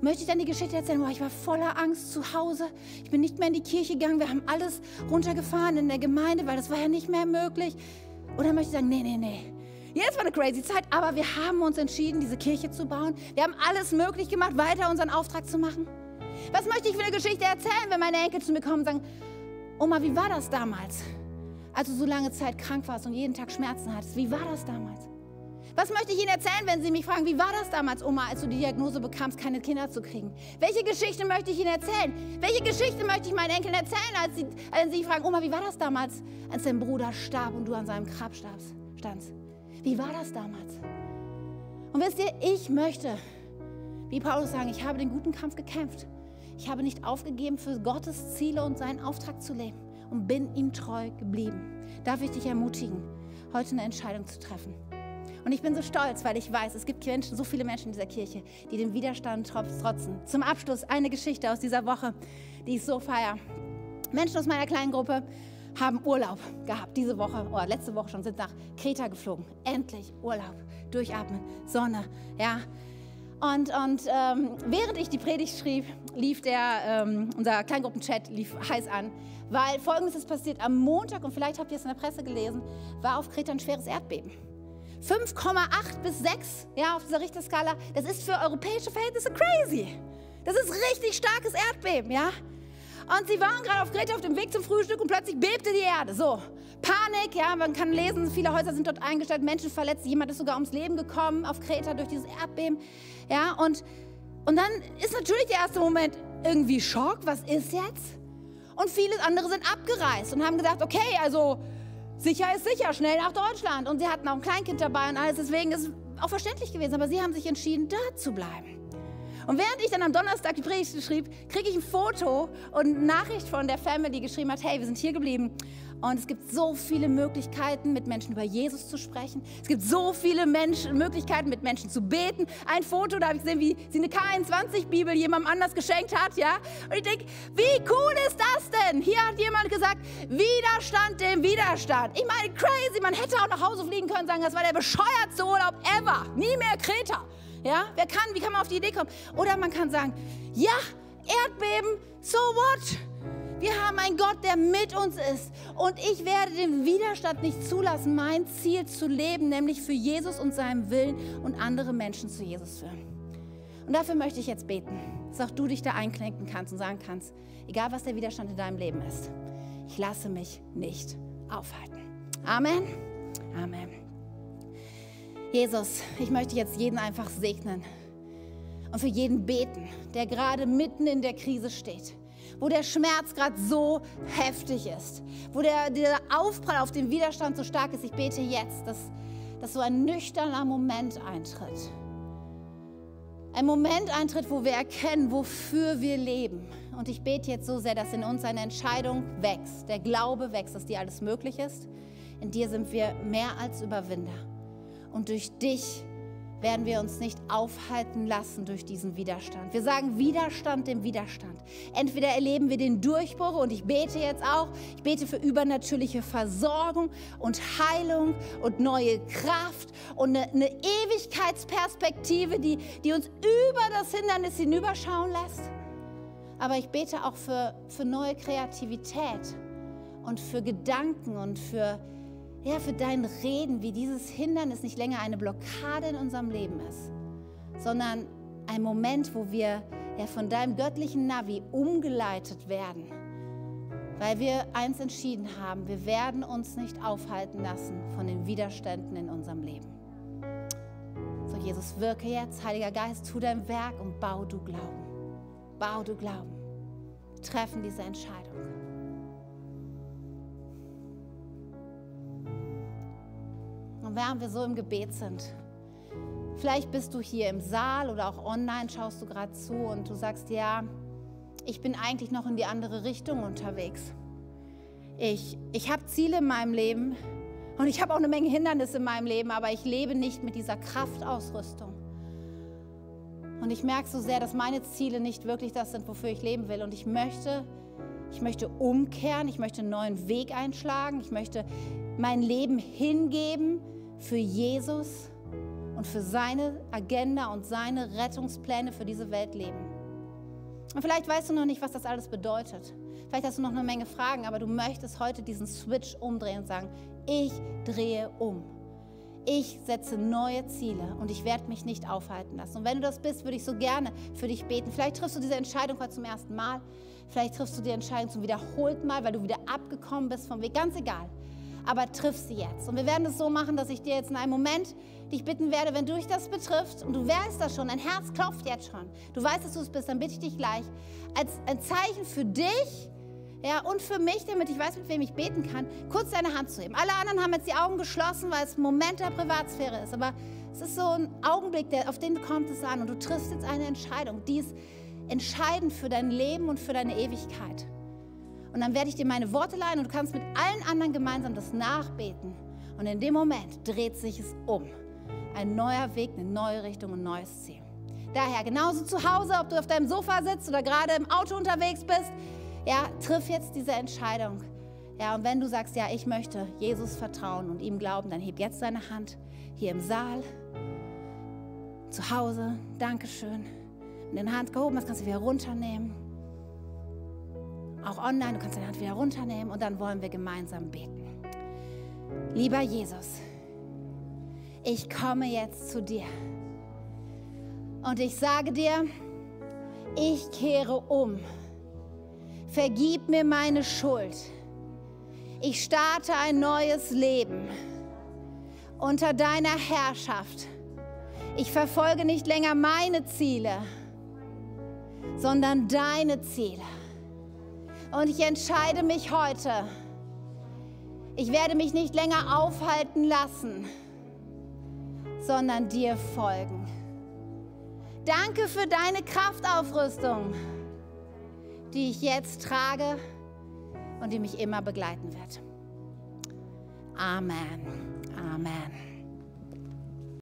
Möchte ich dann die Geschichte erzählen, boah, ich war voller Angst zu Hause. Ich bin nicht mehr in die Kirche gegangen. Wir haben alles runtergefahren in der Gemeinde, weil das war ja nicht mehr möglich. Oder möchte ich sagen, nee, nee, nee. Jetzt war eine crazy Zeit, aber wir haben uns entschieden, diese Kirche zu bauen. Wir haben alles möglich gemacht, weiter unseren Auftrag zu machen. Was möchte ich für eine Geschichte erzählen, wenn meine Enkel zu mir kommen und sagen, Oma, wie war das damals, als du so lange Zeit krank warst und jeden Tag Schmerzen hattest? Wie war das damals? Was möchte ich Ihnen erzählen, wenn Sie mich fragen, wie war das damals, Oma, als du die Diagnose bekamst, keine Kinder zu kriegen? Welche Geschichte möchte ich Ihnen erzählen? Welche Geschichte möchte ich meinen Enkeln erzählen, als Sie, als Sie fragen, Oma, wie war das damals, als dein Bruder starb und du an seinem Grab standst? Wie war das damals? Und wisst ihr, ich möchte, wie Paulus sagen, ich habe den guten Kampf gekämpft. Ich habe nicht aufgegeben, für Gottes Ziele und seinen Auftrag zu leben und bin ihm treu geblieben. Darf ich dich ermutigen, heute eine Entscheidung zu treffen? Und ich bin so stolz, weil ich weiß, es gibt Menschen, so viele Menschen in dieser Kirche, die dem Widerstand trotzen. Zum Abschluss eine Geschichte aus dieser Woche, die ich so feier. Menschen aus meiner kleinen Gruppe haben Urlaub gehabt diese Woche oder letzte Woche schon, sind nach Kreta geflogen. Endlich Urlaub, durchatmen, Sonne, ja. Und, und ähm, während ich die Predigt schrieb, lief der, ähm, unser Kleingruppenchat lief heiß an, weil Folgendes ist passiert. Am Montag, und vielleicht habt ihr es in der Presse gelesen, war auf Kreta ein schweres Erdbeben. 5,8 bis 6 ja, auf dieser Richterskala, das ist für europäische Verhältnisse crazy. Das ist richtig starkes Erdbeben, ja. Und sie waren gerade auf Kreta auf dem Weg zum Frühstück und plötzlich bebte die Erde. So, Panik, ja, man kann lesen, viele Häuser sind dort eingestellt, Menschen verletzt, jemand ist sogar ums Leben gekommen auf Kreta durch dieses Erdbeben, ja. Und, und dann ist natürlich der erste Moment irgendwie Schock, was ist jetzt? Und viele andere sind abgereist und haben gedacht, okay, also Sicher ist sicher, schnell nach Deutschland. Und sie hatten auch ein Kleinkind dabei und alles. Deswegen ist es auch verständlich gewesen. Aber sie haben sich entschieden, da zu bleiben. Und während ich dann am Donnerstag die Predigt schrieb, kriege ich ein Foto und eine Nachricht von der Family, die geschrieben hat, hey, wir sind hier geblieben. Und es gibt so viele Möglichkeiten, mit Menschen über Jesus zu sprechen. Es gibt so viele Menschen, Möglichkeiten, mit Menschen zu beten. Ein Foto, da habe ich gesehen, wie sie eine K21-Bibel jemandem anders geschenkt hat. Ja? Und ich denke, wie cool ist das denn? Hier hat jemand gesagt, Widerstand dem Widerstand. Ich meine, crazy, man hätte auch nach Hause fliegen können und sagen, das war der bescheuertste Urlaub ever. Nie mehr Kreta. Ja, wer kann, wie kann man auf die Idee kommen? Oder man kann sagen, ja, Erdbeben, so what? Wir haben einen Gott, der mit uns ist. Und ich werde den Widerstand nicht zulassen, mein Ziel zu leben, nämlich für Jesus und seinen Willen und andere Menschen zu Jesus führen. Und dafür möchte ich jetzt beten, dass auch du dich da einklinken kannst und sagen kannst, egal was der Widerstand in deinem Leben ist, ich lasse mich nicht aufhalten. Amen. Amen. Jesus, ich möchte jetzt jeden einfach segnen und für jeden beten, der gerade mitten in der Krise steht, wo der Schmerz gerade so heftig ist, wo der, der Aufprall auf den Widerstand so stark ist. Ich bete jetzt, dass, dass so ein nüchterner Moment eintritt. Ein Moment eintritt, wo wir erkennen, wofür wir leben. Und ich bete jetzt so sehr, dass in uns eine Entscheidung wächst, der Glaube wächst, dass dir alles möglich ist. In dir sind wir mehr als Überwinder. Und durch dich werden wir uns nicht aufhalten lassen durch diesen Widerstand. Wir sagen Widerstand dem Widerstand. Entweder erleben wir den Durchbruch und ich bete jetzt auch, ich bete für übernatürliche Versorgung und Heilung und neue Kraft und eine, eine Ewigkeitsperspektive, die, die uns über das Hindernis hinüberschauen lässt. Aber ich bete auch für, für neue Kreativität und für Gedanken und für ja, für dein Reden, wie dieses Hindernis nicht länger eine Blockade in unserem Leben ist, sondern ein Moment, wo wir ja, von deinem göttlichen Navi umgeleitet werden, weil wir eins entschieden haben, wir werden uns nicht aufhalten lassen von den Widerständen in unserem Leben. So, Jesus, wirke jetzt, Heiliger Geist, tu dein Werk und bau du Glauben. Bau du Glauben. Treffen diese Entscheidung. Während wir so im Gebet sind, vielleicht bist du hier im Saal oder auch online, schaust du gerade zu und du sagst, ja, ich bin eigentlich noch in die andere Richtung unterwegs. Ich, ich habe Ziele in meinem Leben und ich habe auch eine Menge Hindernisse in meinem Leben, aber ich lebe nicht mit dieser Kraftausrüstung. Und ich merke so sehr, dass meine Ziele nicht wirklich das sind, wofür ich leben will. Und ich möchte, ich möchte umkehren, ich möchte einen neuen Weg einschlagen, ich möchte mein Leben hingeben für Jesus und für seine Agenda und seine Rettungspläne für diese Welt leben. Und vielleicht weißt du noch nicht, was das alles bedeutet. Vielleicht hast du noch eine Menge Fragen, aber du möchtest heute diesen Switch umdrehen und sagen, ich drehe um. Ich setze neue Ziele und ich werde mich nicht aufhalten lassen. Und wenn du das bist, würde ich so gerne für dich beten. Vielleicht triffst du diese Entscheidung heute zum ersten Mal. Vielleicht triffst du die Entscheidung zum wiederholten Mal, weil du wieder abgekommen bist vom Weg. Ganz egal aber triff sie jetzt. Und wir werden es so machen, dass ich dir jetzt in einem Moment dich bitten werde, wenn du dich das betrifft und du weißt das schon, dein Herz klopft jetzt schon, du weißt, dass du es bist, dann bitte ich dich gleich als ein Zeichen für dich ja, und für mich, damit ich weiß, mit wem ich beten kann, kurz deine Hand zu heben. Alle anderen haben jetzt die Augen geschlossen, weil es ein Moment der Privatsphäre ist. Aber es ist so ein Augenblick, der, auf den kommt es an. Und du triffst jetzt eine Entscheidung, die ist entscheidend für dein Leben und für deine Ewigkeit. Und dann werde ich dir meine Worte leihen und du kannst mit allen anderen gemeinsam das nachbeten. Und in dem Moment dreht sich es um. Ein neuer Weg, eine neue Richtung, ein neues Ziel. Daher, genauso zu Hause, ob du auf deinem Sofa sitzt oder gerade im Auto unterwegs bist, ja, triff jetzt diese Entscheidung. Ja, und wenn du sagst, ja, ich möchte Jesus vertrauen und ihm glauben, dann heb jetzt deine Hand hier im Saal, zu Hause, Dankeschön. Mit den Hand gehoben, das kannst du wieder runternehmen auch online. Du kannst deine Hand wieder runternehmen und dann wollen wir gemeinsam beten. Lieber Jesus, ich komme jetzt zu dir und ich sage dir, ich kehre um. Vergib mir meine Schuld. Ich starte ein neues Leben unter deiner Herrschaft. Ich verfolge nicht länger meine Ziele, sondern deine Ziele. Und ich entscheide mich heute. Ich werde mich nicht länger aufhalten lassen, sondern dir folgen. Danke für deine Kraftaufrüstung, die ich jetzt trage und die mich immer begleiten wird. Amen. Amen.